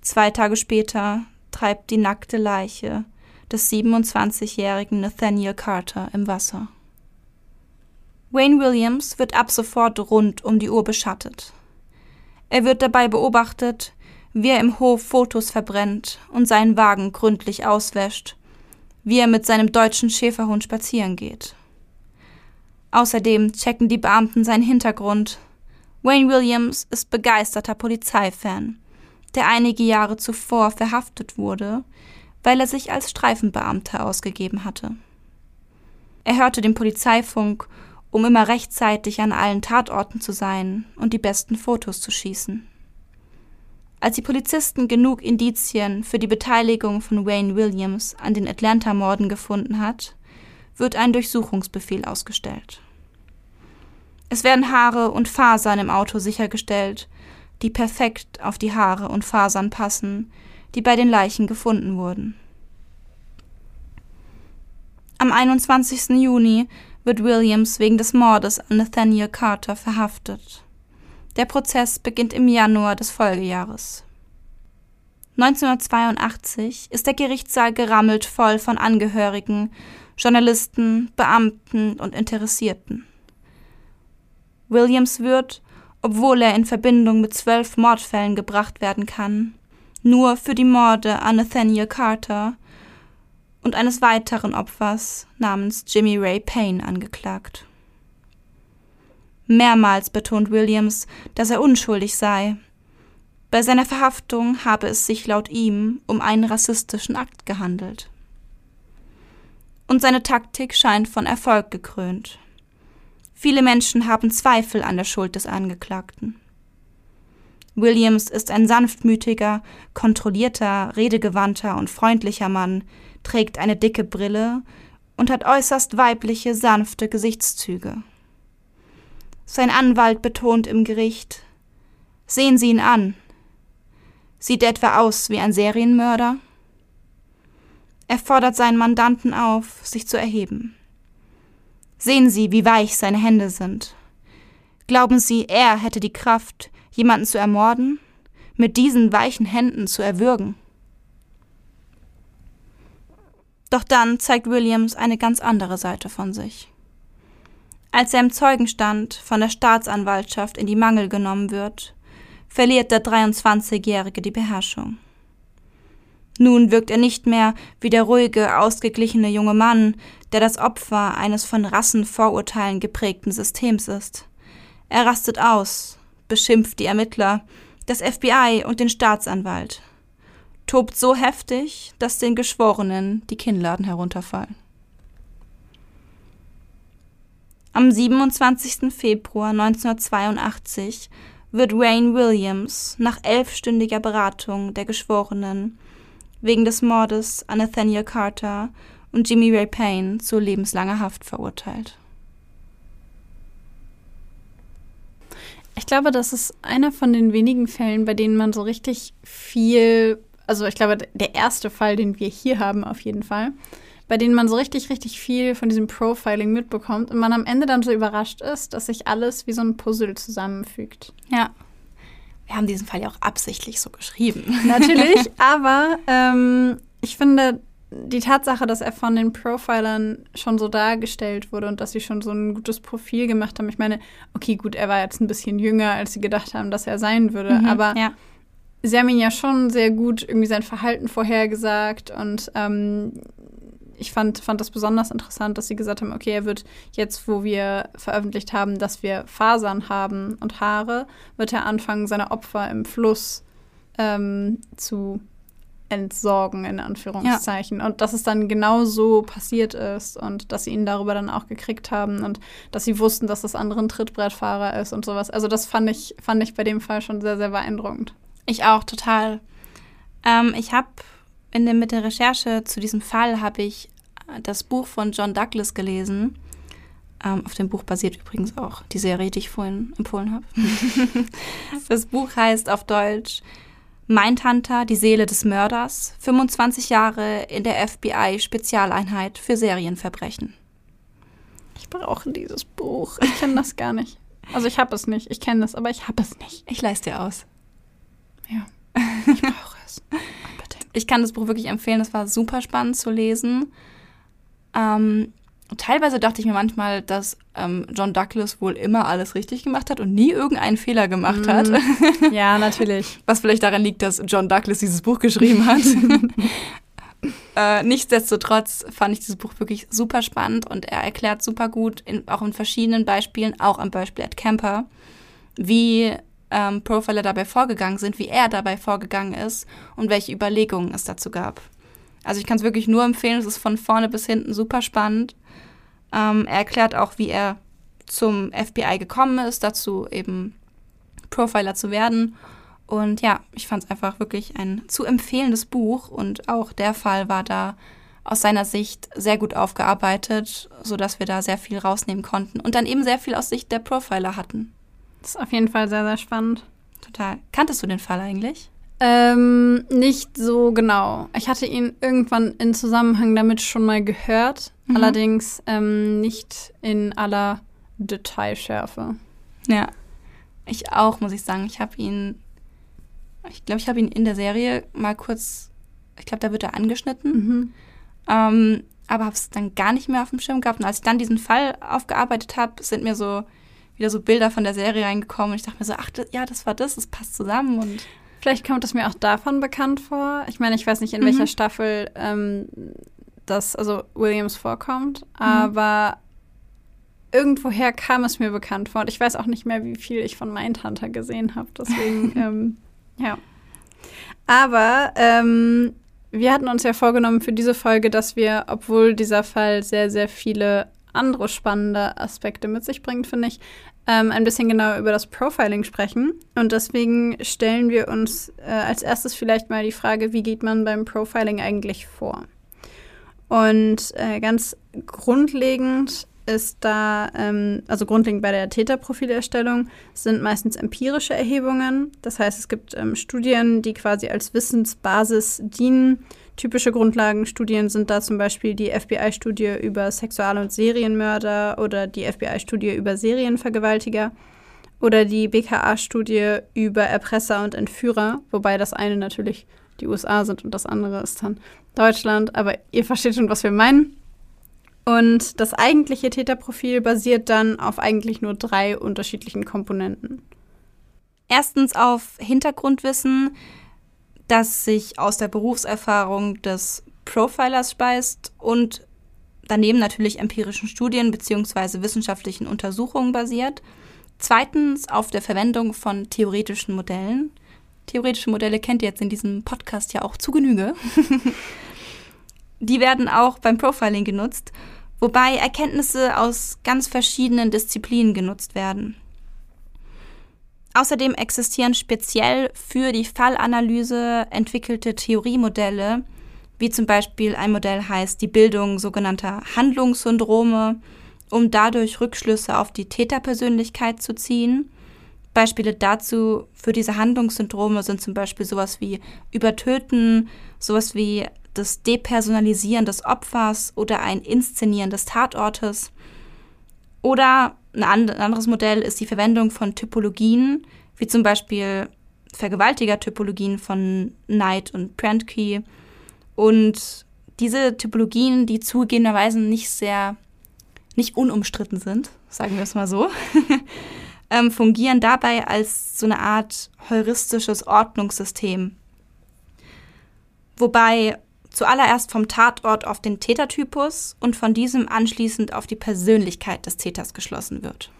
Speaker 1: Zwei Tage später treibt die nackte Leiche des 27-jährigen Nathaniel Carter im Wasser. Wayne Williams wird ab sofort rund um die Uhr beschattet. Er wird dabei beobachtet, wie er im Hof Fotos verbrennt und seinen Wagen gründlich auswäscht, wie er mit seinem deutschen Schäferhund spazieren geht. Außerdem checken die Beamten seinen Hintergrund. Wayne Williams ist begeisterter Polizeifan, der einige Jahre zuvor verhaftet wurde, weil er sich als Streifenbeamter ausgegeben hatte. Er hörte den Polizeifunk um immer rechtzeitig an allen Tatorten zu sein und die besten Fotos zu schießen. Als die Polizisten genug Indizien für die Beteiligung von Wayne Williams an den Atlanta-Morden gefunden hat, wird ein Durchsuchungsbefehl ausgestellt. Es werden Haare und Fasern im Auto sichergestellt, die perfekt auf die Haare und Fasern passen, die bei den Leichen gefunden wurden. Am 21. Juni wird Williams wegen des Mordes an Nathaniel Carter verhaftet. Der Prozess beginnt im Januar des Folgejahres. 1982 ist der Gerichtssaal gerammelt voll von Angehörigen, Journalisten, Beamten und Interessierten. Williams wird, obwohl er in Verbindung mit zwölf Mordfällen gebracht werden kann, nur für die Morde an Nathaniel Carter und eines weiteren Opfers namens Jimmy Ray Payne angeklagt. Mehrmals betont Williams, dass er unschuldig sei. Bei seiner Verhaftung habe es sich laut ihm um einen rassistischen Akt gehandelt. Und seine Taktik scheint von Erfolg gekrönt. Viele Menschen haben Zweifel an der Schuld des Angeklagten. Williams ist ein sanftmütiger, kontrollierter, redegewandter und freundlicher Mann, trägt eine dicke Brille und hat äußerst weibliche, sanfte Gesichtszüge. Sein Anwalt betont im Gericht Sehen Sie ihn an. Sieht er etwa aus wie ein Serienmörder? Er fordert seinen Mandanten auf, sich zu erheben. Sehen Sie, wie weich seine Hände sind. Glauben Sie, er hätte die Kraft, jemanden zu ermorden, mit diesen weichen Händen zu erwürgen? Doch dann zeigt Williams eine ganz andere Seite von sich. Als er im Zeugenstand von der Staatsanwaltschaft in die Mangel genommen wird, verliert der 23-Jährige die Beherrschung. Nun wirkt er nicht mehr wie der ruhige, ausgeglichene junge Mann, der das Opfer eines von Rassenvorurteilen geprägten Systems ist. Er rastet aus, beschimpft die Ermittler, das FBI und den Staatsanwalt tobt so heftig, dass den Geschworenen die Kinnladen herunterfallen. Am 27. Februar 1982 wird Wayne Williams nach elfstündiger Beratung der Geschworenen wegen des Mordes an Nathaniel Carter und Jimmy Ray Payne zu lebenslanger Haft verurteilt.
Speaker 2: Ich glaube, das ist einer von den wenigen Fällen, bei denen man so richtig viel also ich glaube, der erste Fall, den wir hier haben, auf jeden Fall, bei denen man so richtig, richtig viel von diesem Profiling mitbekommt und man am Ende dann so überrascht ist, dass sich alles wie so ein Puzzle zusammenfügt.
Speaker 1: Ja. Wir haben diesen Fall ja auch absichtlich so geschrieben.
Speaker 2: Natürlich, aber ähm, ich finde, die Tatsache, dass er von den Profilern schon so dargestellt wurde und dass sie schon so ein gutes Profil gemacht haben. Ich meine, okay, gut, er war jetzt ein bisschen jünger, als sie gedacht haben, dass er sein würde, mhm, aber ja sie haben ihn ja schon sehr gut irgendwie sein Verhalten vorhergesagt und ähm, ich fand, fand das besonders interessant, dass sie gesagt haben, okay, er wird jetzt, wo wir veröffentlicht haben, dass wir Fasern haben und Haare, wird er anfangen, seine Opfer im Fluss ähm, zu entsorgen, in Anführungszeichen. Ja. Und dass es dann genau so passiert ist und dass sie ihn darüber dann auch gekriegt haben und dass sie wussten, dass das andere ein Trittbrettfahrer ist und sowas. Also das fand ich, fand ich bei dem Fall schon sehr, sehr beeindruckend.
Speaker 1: Ich auch, total. Ähm, ich habe in der, mit der Recherche zu diesem Fall habe ich äh, das Buch von John Douglas gelesen. Ähm, auf dem Buch basiert übrigens auch die Serie, die ich vorhin empfohlen habe. das Buch heißt auf Deutsch Mindhunter, die Seele des Mörders, 25 Jahre in der FBI-Spezialeinheit für Serienverbrechen.
Speaker 2: Ich brauche dieses Buch. Ich kenne das gar nicht. Also ich habe es nicht. Ich kenne es, aber ich habe es nicht.
Speaker 1: Ich leiste dir aus.
Speaker 2: Ja, ich brauche es.
Speaker 1: Ich kann das Buch wirklich empfehlen. Es war super spannend zu lesen. Ähm, teilweise dachte ich mir manchmal, dass ähm, John Douglas wohl immer alles richtig gemacht hat und nie irgendeinen Fehler gemacht mm. hat.
Speaker 2: Ja, natürlich.
Speaker 1: Was vielleicht daran liegt, dass John Douglas dieses Buch geschrieben hat. äh, nichtsdestotrotz fand ich dieses Buch wirklich super spannend und er erklärt super gut, in, auch in verschiedenen Beispielen, auch am Beispiel Ed Camper, wie ähm, Profiler dabei vorgegangen sind, wie er dabei vorgegangen ist und welche Überlegungen es dazu gab. Also ich kann es wirklich nur empfehlen, es ist von vorne bis hinten super spannend. Ähm, er erklärt auch, wie er zum FBI gekommen ist, dazu eben Profiler zu werden. Und ja, ich fand es einfach wirklich ein zu empfehlendes Buch und auch der Fall war da aus seiner Sicht sehr gut aufgearbeitet, sodass wir da sehr viel rausnehmen konnten und dann eben sehr viel aus Sicht der Profiler hatten.
Speaker 2: Das ist auf jeden Fall sehr, sehr spannend.
Speaker 1: Total. Kanntest du den Fall eigentlich?
Speaker 2: Ähm, nicht so genau. Ich hatte ihn irgendwann in Zusammenhang damit schon mal gehört, mhm. allerdings ähm, nicht in aller Detailschärfe.
Speaker 1: Ja, ich auch, muss ich sagen. Ich habe ihn, ich glaube, ich habe ihn in der Serie mal kurz, ich glaube, da wird er angeschnitten. Mhm. Ähm, aber habe es dann gar nicht mehr auf dem Schirm gehabt. Und als ich dann diesen Fall aufgearbeitet habe, sind mir so wieder so Bilder von der Serie reingekommen. Und ich dachte mir so, ach, das, ja, das war das, das passt zusammen. Und
Speaker 2: Vielleicht kommt es mir auch davon bekannt vor. Ich meine, ich weiß nicht, in mhm. welcher Staffel ähm, das, also Williams vorkommt, mhm. aber irgendwoher kam es mir bekannt vor. Und ich weiß auch nicht mehr, wie viel ich von Mindhunter gesehen habe. Deswegen, ähm, ja. Aber ähm, wir hatten uns ja vorgenommen für diese Folge, dass wir, obwohl dieser Fall sehr, sehr viele andere spannende Aspekte mit sich bringt, finde ich, ähm, ein bisschen genauer über das Profiling sprechen. Und deswegen stellen wir uns äh, als erstes vielleicht mal die Frage, wie geht man beim Profiling eigentlich vor? Und äh, ganz grundlegend ist da, ähm, also grundlegend bei der Täterprofilerstellung, sind meistens empirische Erhebungen. Das heißt, es gibt ähm, Studien, die quasi als Wissensbasis dienen. Typische Grundlagenstudien sind da zum Beispiel die FBI-Studie über Sexual- und Serienmörder oder die FBI-Studie über Serienvergewaltiger oder die BKA-Studie über Erpresser und Entführer, wobei das eine natürlich die USA sind und das andere ist dann Deutschland. Aber ihr versteht schon, was wir meinen. Und das eigentliche Täterprofil basiert dann auf eigentlich nur drei unterschiedlichen Komponenten.
Speaker 1: Erstens auf Hintergrundwissen, das sich aus der Berufserfahrung des Profilers speist und daneben natürlich empirischen Studien bzw. wissenschaftlichen Untersuchungen basiert. Zweitens auf der Verwendung von theoretischen Modellen. Theoretische Modelle kennt ihr jetzt in diesem Podcast ja auch zu Genüge. Die werden auch beim Profiling genutzt wobei Erkenntnisse aus ganz verschiedenen Disziplinen genutzt werden. Außerdem existieren speziell für die Fallanalyse entwickelte Theoriemodelle, wie zum Beispiel ein Modell heißt die Bildung sogenannter Handlungssyndrome, um dadurch Rückschlüsse auf die Täterpersönlichkeit zu ziehen. Beispiele dazu für diese Handlungssyndrome sind zum Beispiel sowas wie Übertöten, sowas wie das Depersonalisieren des Opfers oder ein Inszenieren des Tatortes. Oder ein anderes Modell ist die Verwendung von Typologien, wie zum Beispiel Vergewaltiger-Typologien von Knight und Prentke. Und diese Typologien, die zugegebenerweise nicht sehr, nicht unumstritten sind, sagen wir es mal so, ähm, fungieren dabei als so eine Art heuristisches Ordnungssystem. Wobei Zuallererst vom Tatort auf den Tätertypus und von diesem anschließend auf die Persönlichkeit des Täters geschlossen wird.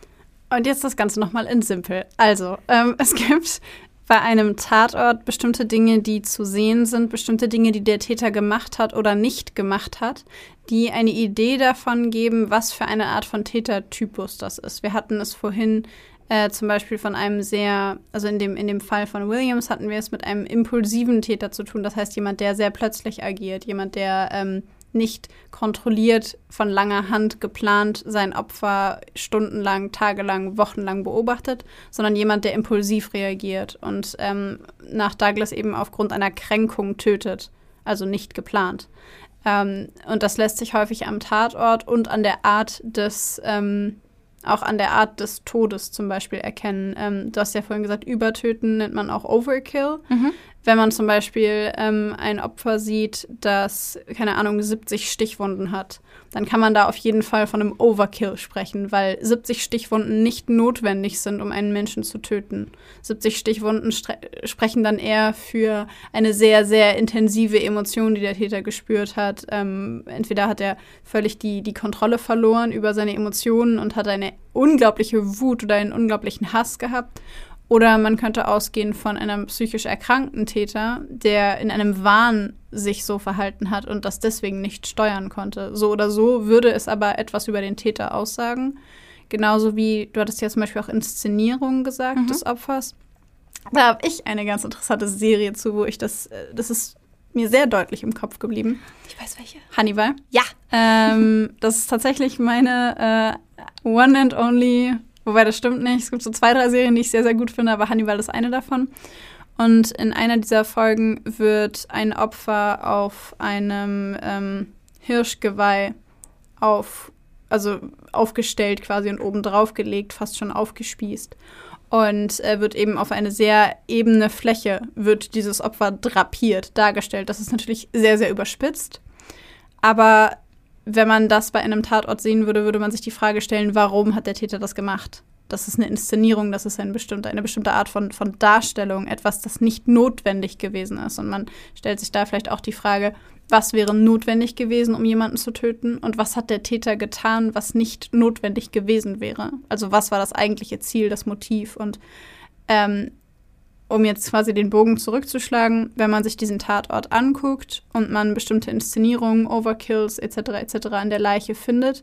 Speaker 2: Und jetzt das Ganze nochmal in simpel. Also, ähm, es gibt bei einem Tatort bestimmte Dinge, die zu sehen sind, bestimmte Dinge, die der Täter gemacht hat oder nicht gemacht hat, die eine Idee davon geben, was für eine Art von Tätertypus das ist. Wir hatten es vorhin äh, zum Beispiel von einem sehr, also in dem, in dem Fall von Williams hatten wir es mit einem impulsiven Täter zu tun. Das heißt, jemand, der sehr plötzlich agiert, jemand, der ähm, nicht kontrolliert von langer Hand geplant sein Opfer stundenlang, tagelang, wochenlang beobachtet, sondern jemand, der impulsiv reagiert und ähm, nach Douglas eben aufgrund einer Kränkung tötet, also nicht geplant. Ähm, und das lässt sich häufig am Tatort und an der Art des ähm, auch an der Art des Todes zum Beispiel erkennen. Ähm, du hast ja vorhin gesagt, Übertöten nennt man auch Overkill. Mhm. Wenn man zum Beispiel ähm, ein Opfer sieht, das, keine Ahnung, 70 Stichwunden hat, dann kann man da auf jeden Fall von einem Overkill sprechen, weil 70 Stichwunden nicht notwendig sind, um einen Menschen zu töten. 70 Stichwunden sprechen dann eher für eine sehr, sehr intensive Emotion, die der Täter gespürt hat. Ähm, entweder hat er völlig die, die Kontrolle verloren über seine Emotionen und hat eine unglaubliche Wut oder einen unglaublichen Hass gehabt oder man könnte ausgehen von einem psychisch erkrankten Täter, der in einem Wahn sich so verhalten hat und das deswegen nicht steuern konnte. So oder so würde es aber etwas über den Täter aussagen. genauso wie, du hattest ja zum Beispiel auch Inszenierung gesagt mhm. des Opfers. Da habe ich eine ganz interessante Serie zu, wo ich das, äh, das ist mir sehr deutlich im Kopf geblieben.
Speaker 1: Ich weiß welche.
Speaker 2: Hannibal.
Speaker 1: Ja.
Speaker 2: Ähm, das ist tatsächlich meine äh, One and Only, wobei das stimmt nicht. Es gibt so zwei, drei Serien, die ich sehr, sehr gut finde, aber Hannibal ist eine davon. Und in einer dieser Folgen wird ein Opfer auf einem ähm, Hirschgeweih auf, also aufgestellt quasi und oben drauf gelegt, fast schon aufgespießt. Und äh, wird eben auf eine sehr ebene Fläche, wird dieses Opfer drapiert, dargestellt. Das ist natürlich sehr, sehr überspitzt. Aber wenn man das bei einem Tatort sehen würde, würde man sich die Frage stellen, warum hat der Täter das gemacht? Das ist eine Inszenierung, das ist ein bestimmte, eine bestimmte Art von, von Darstellung, etwas, das nicht notwendig gewesen ist. Und man stellt sich da vielleicht auch die Frage, was wäre notwendig gewesen, um jemanden zu töten und was hat der Täter getan, was nicht notwendig gewesen wäre. Also was war das eigentliche Ziel, das Motiv und ähm, um jetzt quasi den Bogen zurückzuschlagen, wenn man sich diesen Tatort anguckt und man bestimmte Inszenierungen, Overkills etc. etc. an der Leiche findet,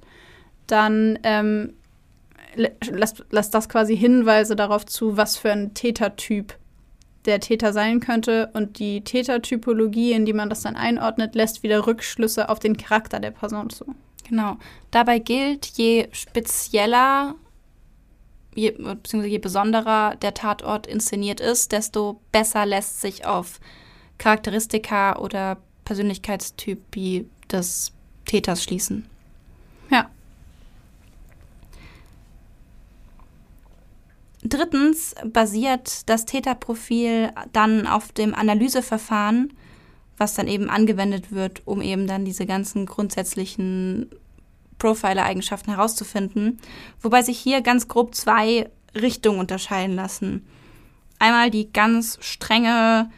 Speaker 2: dann ähm, lässt, lässt das quasi Hinweise darauf zu, was für ein Tätertyp der Täter sein könnte. Und die Tätertypologie, in die man das dann einordnet, lässt wieder Rückschlüsse auf den Charakter der Person zu.
Speaker 1: Genau. Dabei gilt, je spezieller, je, beziehungsweise je besonderer der Tatort inszeniert ist, desto besser lässt sich auf Charakteristika oder Persönlichkeitstypi des Täters schließen.
Speaker 2: Ja.
Speaker 1: Drittens basiert das Täterprofil dann auf dem Analyseverfahren, was dann eben angewendet wird, um eben dann diese ganzen grundsätzlichen Profiler-Eigenschaften herauszufinden. Wobei sich hier ganz grob zwei Richtungen unterscheiden lassen. Einmal die ganz strenge,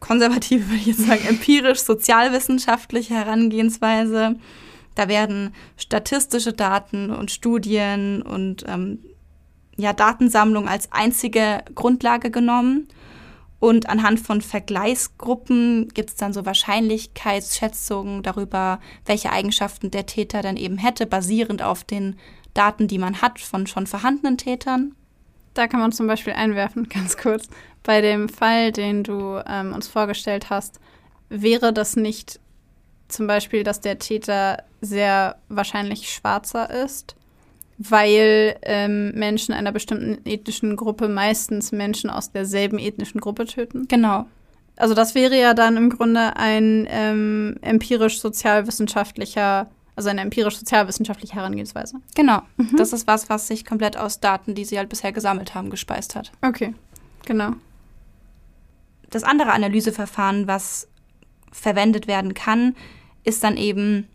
Speaker 1: konservative, würde ich jetzt sagen, empirisch-sozialwissenschaftliche Herangehensweise. Da werden statistische Daten und Studien und ähm, ja, Datensammlung als einzige Grundlage genommen. Und anhand von Vergleichsgruppen gibt es dann so Wahrscheinlichkeitsschätzungen darüber, welche Eigenschaften der Täter dann eben hätte, basierend auf den Daten, die man hat von schon vorhandenen Tätern.
Speaker 2: Da kann man zum Beispiel einwerfen, ganz kurz, bei dem Fall, den du ähm, uns vorgestellt hast, wäre das nicht zum Beispiel, dass der Täter sehr wahrscheinlich schwarzer ist weil ähm, Menschen einer bestimmten ethnischen Gruppe meistens Menschen aus derselben ethnischen Gruppe töten.
Speaker 1: Genau.
Speaker 2: Also das wäre ja dann im Grunde ein ähm, empirisch-sozialwissenschaftlicher, also eine empirisch-sozialwissenschaftliche Herangehensweise.
Speaker 1: Genau. Mhm. Das ist was, was sich komplett aus Daten, die sie halt bisher gesammelt haben, gespeist hat.
Speaker 2: Okay, genau.
Speaker 1: Das andere Analyseverfahren, was verwendet werden kann, ist dann eben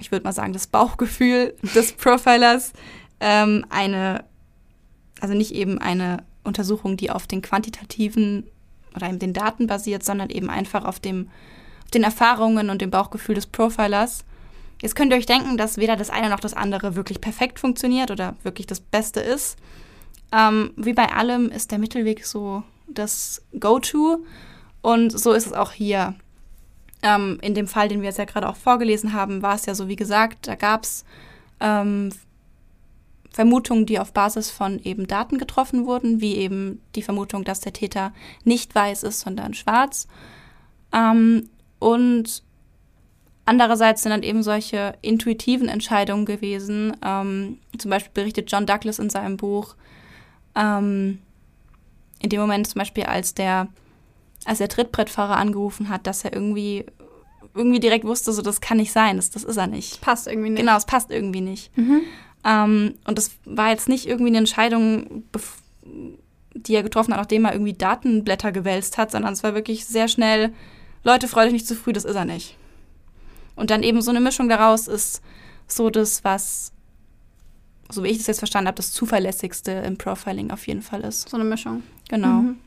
Speaker 1: ich würde mal sagen, das Bauchgefühl des Profilers ähm, eine, also nicht eben eine Untersuchung, die auf den quantitativen oder eben den Daten basiert, sondern eben einfach auf, dem, auf den Erfahrungen und dem Bauchgefühl des Profilers. Jetzt könnt ihr euch denken, dass weder das eine noch das andere wirklich perfekt funktioniert oder wirklich das Beste ist. Ähm, wie bei allem ist der Mittelweg so das Go-To. Und so ist es auch hier. Ähm, in dem Fall, den wir jetzt ja gerade auch vorgelesen haben, war es ja so, wie gesagt, da gab es ähm, Vermutungen, die auf Basis von eben Daten getroffen wurden, wie eben die Vermutung, dass der Täter nicht weiß ist, sondern schwarz. Ähm, und andererseits sind dann eben solche intuitiven Entscheidungen gewesen. Ähm, zum Beispiel berichtet John Douglas in seinem Buch, ähm, in dem Moment zum Beispiel, als der als der Trittbrettfahrer angerufen hat, dass er irgendwie irgendwie direkt wusste, so das kann nicht sein, das, das ist er nicht.
Speaker 2: Passt irgendwie nicht.
Speaker 1: Genau, es passt irgendwie nicht. Mhm. Ähm, und das war jetzt nicht irgendwie eine Entscheidung, die er getroffen hat, nachdem er irgendwie Datenblätter gewälzt hat, sondern es war wirklich sehr schnell, Leute, freut euch nicht zu früh, das ist er nicht. Und dann eben so eine Mischung daraus ist so das, was, so wie ich das jetzt verstanden habe, das zuverlässigste im Profiling auf jeden Fall ist.
Speaker 2: So eine Mischung.
Speaker 1: Genau. Mhm.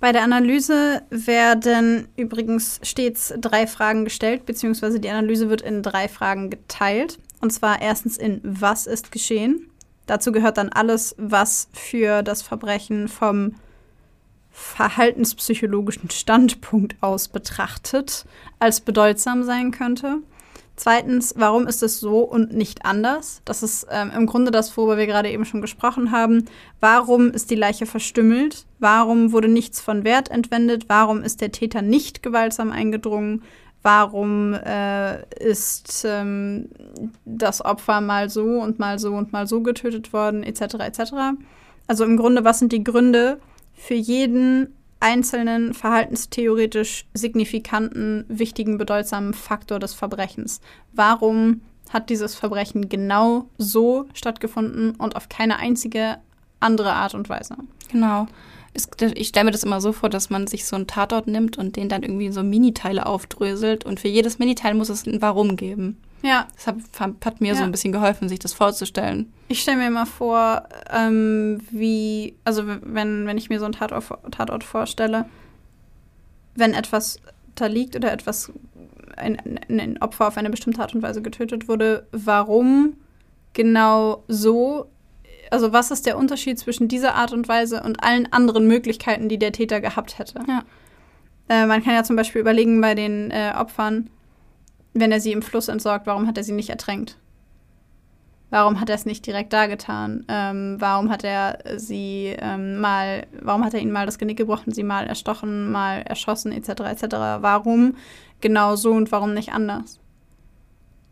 Speaker 2: Bei der Analyse werden übrigens stets drei Fragen gestellt, beziehungsweise die Analyse wird in drei Fragen geteilt. Und zwar erstens in Was ist geschehen? Dazu gehört dann alles, was für das Verbrechen vom verhaltenspsychologischen Standpunkt aus betrachtet als bedeutsam sein könnte. Zweitens, warum ist es so und nicht anders? Das ist ähm, im Grunde das, worüber wir gerade eben schon gesprochen haben. Warum ist die Leiche verstümmelt? Warum wurde nichts von Wert entwendet? Warum ist der Täter nicht gewaltsam eingedrungen? Warum äh, ist ähm, das Opfer mal so und mal so und mal so getötet worden, etc. etc. Also im Grunde, was sind die Gründe für jeden einzelnen verhaltenstheoretisch signifikanten, wichtigen, bedeutsamen Faktor des Verbrechens. Warum hat dieses Verbrechen genau so stattgefunden und auf keine einzige andere Art und Weise?
Speaker 1: Genau. Ich stelle mir das immer so vor, dass man sich so einen Tatort nimmt und den dann irgendwie in so Miniteile aufdröselt und für jedes Miniteil muss es ein Warum geben.
Speaker 2: Ja.
Speaker 1: Das hat, hat mir ja. so ein bisschen geholfen, sich das vorzustellen.
Speaker 2: Ich stelle mir immer vor, ähm, wie, also wenn, wenn ich mir so einen Tatort, Tatort vorstelle, wenn etwas da liegt oder etwas, ein, ein Opfer auf eine bestimmte Art und Weise getötet wurde, warum genau so also was ist der Unterschied zwischen dieser Art und Weise und allen anderen Möglichkeiten, die der Täter gehabt hätte?
Speaker 1: Ja.
Speaker 2: Äh, man kann ja zum Beispiel überlegen bei den äh, Opfern, wenn er sie im Fluss entsorgt, warum hat er sie nicht ertränkt? Warum hat er es nicht direkt da getan? Ähm, warum hat er sie ähm, mal, warum hat er ihnen mal das Genick gebrochen, sie mal erstochen, mal erschossen, etc. etc. Warum genau so und warum nicht anders?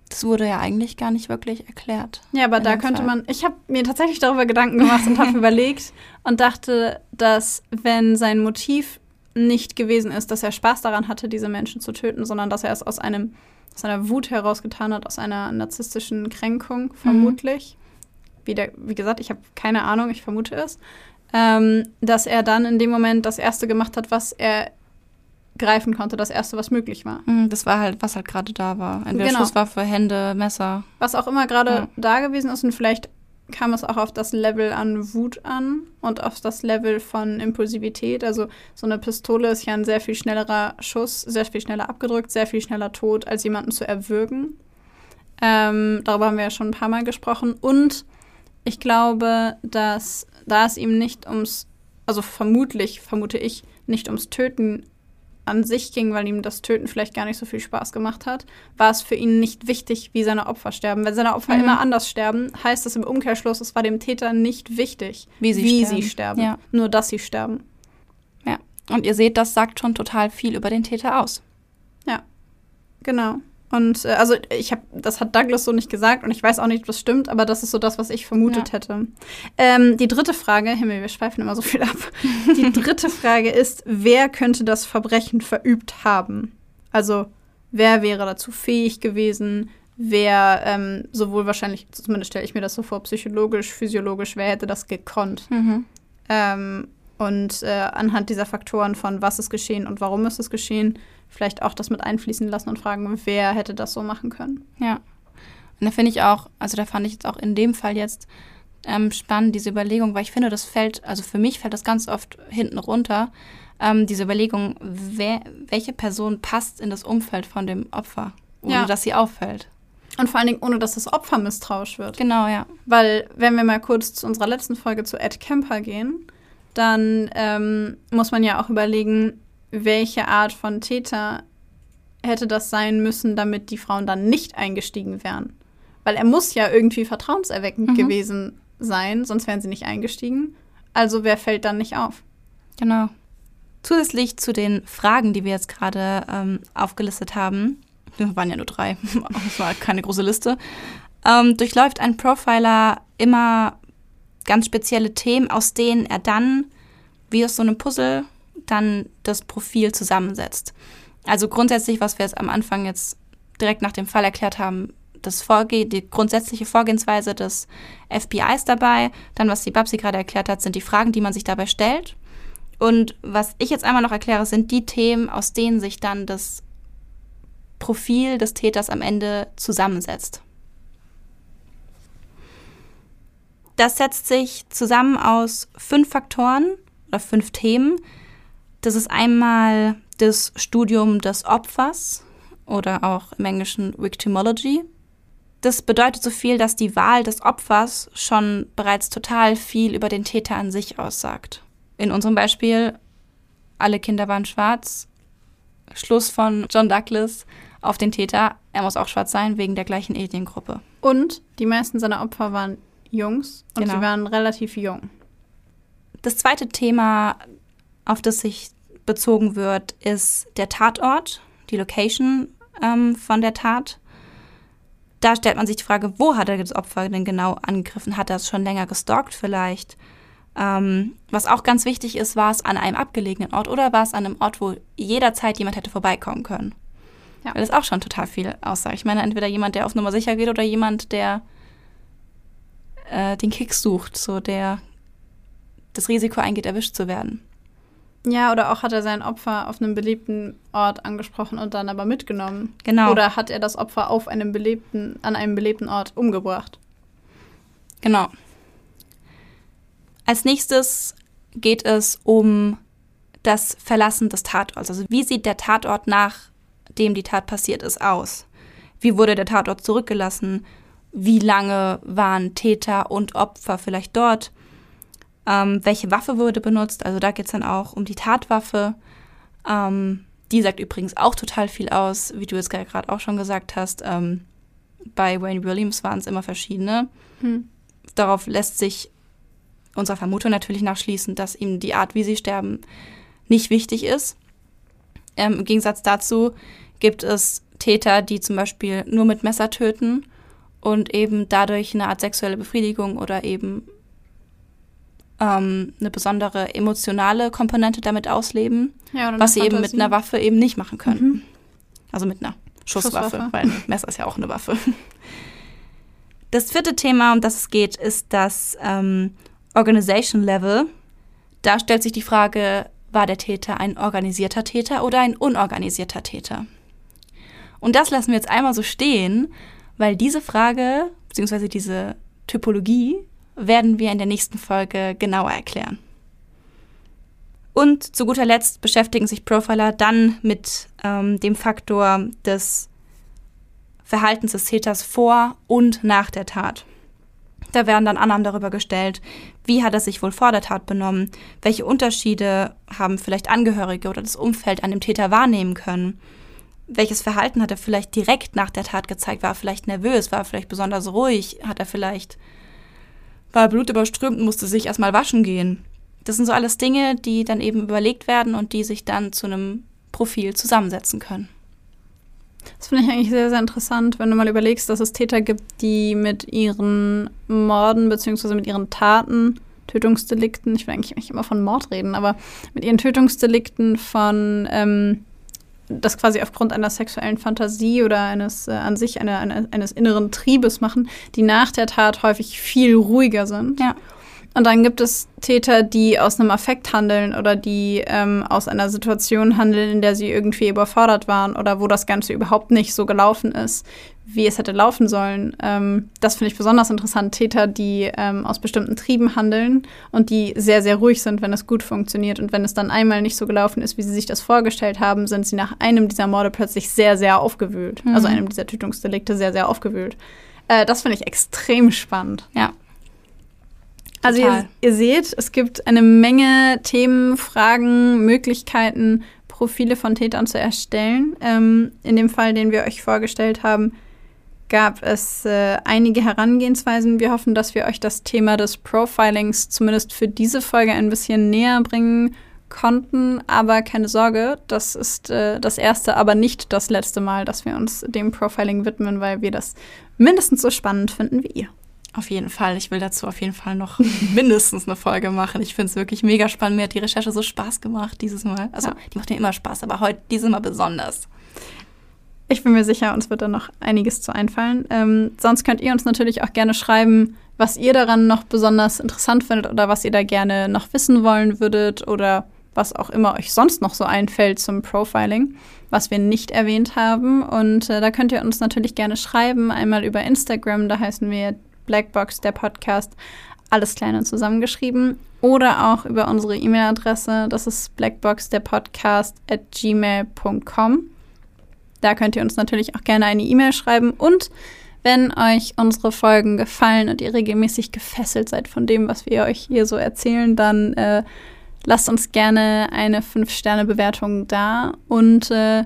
Speaker 1: Das wurde ja eigentlich gar nicht wirklich erklärt.
Speaker 2: Ja, aber da könnte Fall. man. Ich habe mir tatsächlich darüber Gedanken gemacht und habe überlegt und dachte, dass wenn sein Motiv nicht gewesen ist, dass er Spaß daran hatte, diese Menschen zu töten, sondern dass er es aus einem aus einer Wut herausgetan hat, aus einer narzisstischen Kränkung, vermutlich. Mhm. Wie, der, wie gesagt, ich habe keine Ahnung, ich vermute es. Ähm, dass er dann in dem Moment das Erste gemacht hat, was er greifen konnte, das Erste, was möglich war.
Speaker 1: Mhm, das war halt, was halt gerade da war. Entweder genau. Schusswaffe, Hände, Messer.
Speaker 2: Was auch immer gerade ja. da gewesen ist und vielleicht kam es auch auf das Level an Wut an und auf das Level von Impulsivität. Also so eine Pistole ist ja ein sehr viel schnellerer Schuss, sehr viel schneller abgedrückt, sehr viel schneller tot, als jemanden zu erwürgen. Ähm, darüber haben wir ja schon ein paar Mal gesprochen. Und ich glaube, dass da es ihm nicht ums, also vermutlich, vermute ich, nicht ums Töten an sich ging, weil ihm das Töten vielleicht gar nicht so viel Spaß gemacht hat, war es für ihn nicht wichtig, wie seine Opfer sterben. Wenn seine Opfer mhm. immer anders sterben, heißt das im Umkehrschluss, es war dem Täter nicht wichtig,
Speaker 1: wie sie wie sterben. Sie sterben.
Speaker 2: Ja. Nur, dass sie sterben.
Speaker 1: Ja. Und ihr seht, das sagt schon total viel über den Täter aus.
Speaker 2: Ja. Genau. Und äh, also ich habe, das hat Douglas so nicht gesagt und ich weiß auch nicht, was stimmt, aber das ist so das, was ich vermutet ja. hätte. Ähm, die dritte Frage, Himmel, wir schweifen immer so viel ab. Die dritte Frage ist, wer könnte das Verbrechen verübt haben? Also wer wäre dazu fähig gewesen? Wer ähm, sowohl wahrscheinlich, zumindest stelle ich mir das so vor, psychologisch, physiologisch, wer hätte das gekonnt?
Speaker 1: Mhm.
Speaker 2: Ähm, und äh, anhand dieser Faktoren von was ist geschehen und warum ist es geschehen, vielleicht auch das mit einfließen lassen und fragen, wer hätte das so machen können.
Speaker 1: Ja. Und da finde ich auch, also da fand ich jetzt auch in dem Fall jetzt ähm, spannend, diese Überlegung, weil ich finde, das fällt, also für mich fällt das ganz oft hinten runter, ähm, diese Überlegung, wer, welche Person passt in das Umfeld von dem Opfer, ohne ja. dass sie auffällt.
Speaker 2: Und vor allen Dingen, ohne dass das Opfer misstrauisch wird.
Speaker 1: Genau, ja.
Speaker 2: Weil, wenn wir mal kurz zu unserer letzten Folge zu Ed Kemper gehen, dann ähm, muss man ja auch überlegen, welche Art von Täter hätte das sein müssen, damit die Frauen dann nicht eingestiegen wären. Weil er muss ja irgendwie vertrauenserweckend mhm. gewesen sein, sonst wären sie nicht eingestiegen. Also wer fällt dann nicht auf?
Speaker 1: Genau. Zusätzlich zu den Fragen, die wir jetzt gerade ähm, aufgelistet haben, das waren ja nur drei, das war keine große Liste, ähm, durchläuft ein Profiler immer ganz spezielle Themen, aus denen er dann, wie aus so einem Puzzle, dann das Profil zusammensetzt. Also grundsätzlich, was wir jetzt am Anfang jetzt direkt nach dem Fall erklärt haben, das Vorge die grundsätzliche Vorgehensweise des FBIs dabei. Dann, was die Babsi gerade erklärt hat, sind die Fragen, die man sich dabei stellt. Und was ich jetzt einmal noch erkläre, sind die Themen, aus denen sich dann das Profil des Täters am Ende zusammensetzt. Das setzt sich zusammen aus fünf Faktoren oder fünf Themen, das ist einmal das Studium des Opfers oder auch im Englischen Victimology. Das bedeutet so viel, dass die Wahl des Opfers schon bereits total viel über den Täter an sich aussagt. In unserem Beispiel, alle Kinder waren schwarz. Schluss von John Douglas auf den Täter. Er muss auch schwarz sein, wegen der gleichen Ethniengruppe.
Speaker 2: Und die meisten seiner Opfer waren Jungs und
Speaker 1: Genau.
Speaker 2: sie waren relativ jung.
Speaker 1: Das zweite Thema, auf das sich bezogen wird, ist der Tatort, die Location ähm, von der Tat. Da stellt man sich die Frage, wo hat er das Opfer denn genau angegriffen? Hat er es schon länger gestalkt vielleicht? Ähm, was auch ganz wichtig ist, war es an einem abgelegenen Ort oder war es an einem Ort, wo jederzeit jemand hätte vorbeikommen können?
Speaker 2: Ja.
Speaker 1: Weil das auch schon total viel aussagt. Ich meine, entweder jemand, der auf Nummer sicher geht oder jemand, der äh, den Kick sucht, so der das Risiko eingeht, erwischt zu werden.
Speaker 2: Ja, oder auch hat er sein Opfer auf einem belebten Ort angesprochen und dann aber mitgenommen.
Speaker 1: Genau.
Speaker 2: Oder hat er das Opfer auf einem belebten, an einem belebten Ort umgebracht?
Speaker 1: Genau. Als nächstes geht es um das Verlassen des Tatorts. Also wie sieht der Tatort nachdem die Tat passiert ist aus? Wie wurde der Tatort zurückgelassen? Wie lange waren Täter und Opfer vielleicht dort? Ähm, welche Waffe wurde benutzt? Also da geht es dann auch um die Tatwaffe. Ähm, die sagt übrigens auch total viel aus, wie du es gerade auch schon gesagt hast. Ähm, bei Wayne Williams waren es immer verschiedene
Speaker 2: Hm.
Speaker 1: darauf lässt sich unserer Vermutung natürlich nachschließen, dass ihm die Art, wie sie sterben, nicht wichtig ist. Ähm, Im Gegensatz dazu gibt es Täter, die zum Beispiel nur mit Messer töten und eben dadurch eine Art sexuelle Befriedigung oder eben ähm, eine besondere emotionale Komponente damit ausleben,
Speaker 2: Ja,
Speaker 1: was sie
Speaker 2: eine
Speaker 1: eben mit
Speaker 2: Fantasie.
Speaker 1: einer Waffe eben nicht machen können.
Speaker 2: Mhm.
Speaker 1: Also mit einer Schusswaffe,
Speaker 2: Schusswaffe.
Speaker 1: weil ein Messer ist ja auch eine Waffe. Das vierte Thema, um das es geht, ist das ähm, Organization Level. Da stellt sich die Frage, war der Täter ein organisierter Täter oder ein unorganisierter Täter? Und das lassen wir jetzt einmal so stehen, weil diese Frage, beziehungsweise diese Typologie, werden wir in der nächsten Folge genauer erklären. Und zu guter Letzt beschäftigen sich Profiler dann mit ähm, dem Faktor des Verhaltens des Täters vor und nach der Tat. Da werden dann Annahmen darüber gestellt, wie hat er sich wohl vor der Tat benommen, welche Unterschiede haben vielleicht Angehörige oder das Umfeld an dem Täter wahrnehmen können, welches Verhalten hat er vielleicht direkt nach der Tat gezeigt, war er vielleicht nervös, war er vielleicht besonders ruhig, hat er vielleicht, war er blutüberströmt und musste sich erstmal waschen gehen. Das sind so alles Dinge, die dann eben überlegt werden und die sich dann zu einem Profil zusammensetzen können.
Speaker 2: Das finde ich eigentlich sehr, sehr interessant, wenn du mal überlegst, dass es Täter gibt, die mit ihren Morden bzw. mit ihren Taten, Tötungsdelikten, ich will eigentlich, immer von Mord reden, aber mit ihren Tötungsdelikten von ähm, das quasi aufgrund einer sexuellen Fantasie oder eines äh, an sich eine, eine, eines inneren Triebes machen, die nach der Tat häufig viel ruhiger sind.
Speaker 1: Ja.
Speaker 2: Und dann gibt es Täter, die aus einem Affekt handeln oder die ähm, aus einer Situation handeln, in der sie irgendwie überfordert waren oder wo das Ganze überhaupt nicht so gelaufen ist, wie es hätte laufen sollen. Ähm, das finde ich besonders interessant. Täter, die ähm, aus bestimmten Trieben handeln und die sehr, sehr ruhig sind, wenn es gut funktioniert. Und wenn es dann einmal nicht so gelaufen ist, wie sie sich das vorgestellt haben, sind sie nach einem dieser Morde plötzlich sehr, sehr aufgewühlt.
Speaker 1: Mhm.
Speaker 2: Also einem dieser Tötungsdelikte sehr, sehr aufgewühlt. Äh, das finde ich extrem spannend.
Speaker 1: Ja.
Speaker 2: Also ihr, ihr seht, es gibt eine Menge Themen, Fragen, Möglichkeiten, Profile von Tätern zu erstellen. Ähm, in dem Fall, den wir euch vorgestellt haben, gab es äh, einige Herangehensweisen. Wir hoffen, dass wir euch das Thema des Profilings zumindest für diese Folge ein bisschen näher bringen konnten. Aber keine Sorge, das ist äh, das erste, aber nicht das letzte Mal, dass wir uns dem Profiling widmen, weil wir das mindestens so spannend finden wie ihr.
Speaker 1: Auf jeden Fall. Ich will dazu auf jeden Fall noch mindestens eine Folge machen. Ich finde es wirklich mega spannend. Mir hat die Recherche so Spaß gemacht dieses Mal. Also,
Speaker 2: Ja.
Speaker 1: die macht mir immer Spaß, aber heute dieses Mal besonders.
Speaker 2: Ich bin mir sicher, uns wird da noch einiges zu einfallen. Ähm, sonst könnt ihr uns natürlich auch gerne schreiben, was ihr daran noch besonders interessant findet oder was ihr da gerne noch wissen wollen würdet oder was auch immer euch sonst noch so einfällt zum Profiling, was wir nicht erwähnt haben. Und äh, da könnt ihr uns natürlich gerne schreiben, einmal über Instagram, da heißen wir Blackbox, der Podcast, alles klein und zusammengeschrieben. Oder auch über unsere E-Mail-Adresse, das ist blackbox, at gmail.com. Da könnt ihr uns natürlich auch gerne eine E-Mail schreiben. Und wenn euch unsere Folgen gefallen und ihr regelmäßig gefesselt seid von dem, was wir euch hier so erzählen, dann äh, lasst uns gerne eine 5-Sterne-Bewertung da. Und äh,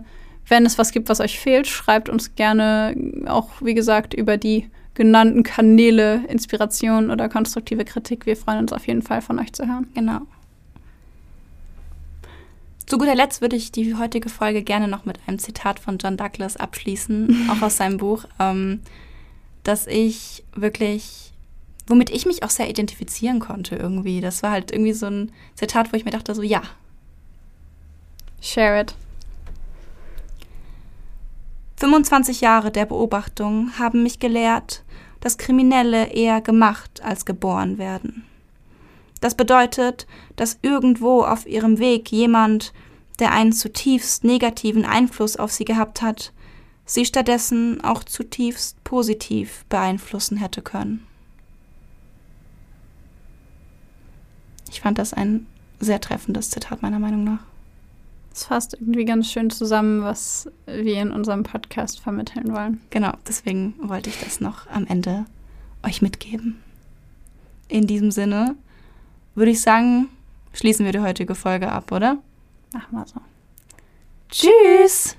Speaker 2: Wenn es was gibt, was euch fehlt, schreibt uns gerne auch, wie gesagt, über die genannten Kanäle Inspiration oder konstruktive Kritik. Wir freuen uns auf jeden Fall von euch zu hören.
Speaker 1: Genau. Zu guter Letzt würde ich die heutige Folge gerne noch mit einem Zitat von John Douglas abschließen, auch aus seinem Buch, ähm, dass ich wirklich, womit ich mich auch sehr identifizieren konnte irgendwie. Das war halt irgendwie so ein Zitat, wo ich mir dachte, so ja.
Speaker 2: Share it.
Speaker 1: 25 Jahre der Beobachtung haben mich gelehrt, dass Kriminelle eher gemacht als geboren werden. Das bedeutet, dass irgendwo auf ihrem Weg jemand, der einen zutiefst negativen Einfluss auf sie gehabt hat, sie stattdessen auch zutiefst positiv beeinflussen hätte können. Ich fand das ein sehr treffendes Zitat meiner Meinung nach.
Speaker 2: Es fasst irgendwie ganz schön zusammen, was wir in unserem Podcast vermitteln wollen.
Speaker 1: Genau, deswegen wollte ich das noch am Ende euch mitgeben. In diesem Sinne würde ich sagen, schließen wir die heutige Folge ab, oder?
Speaker 2: Machen wir so.
Speaker 1: Tschüss!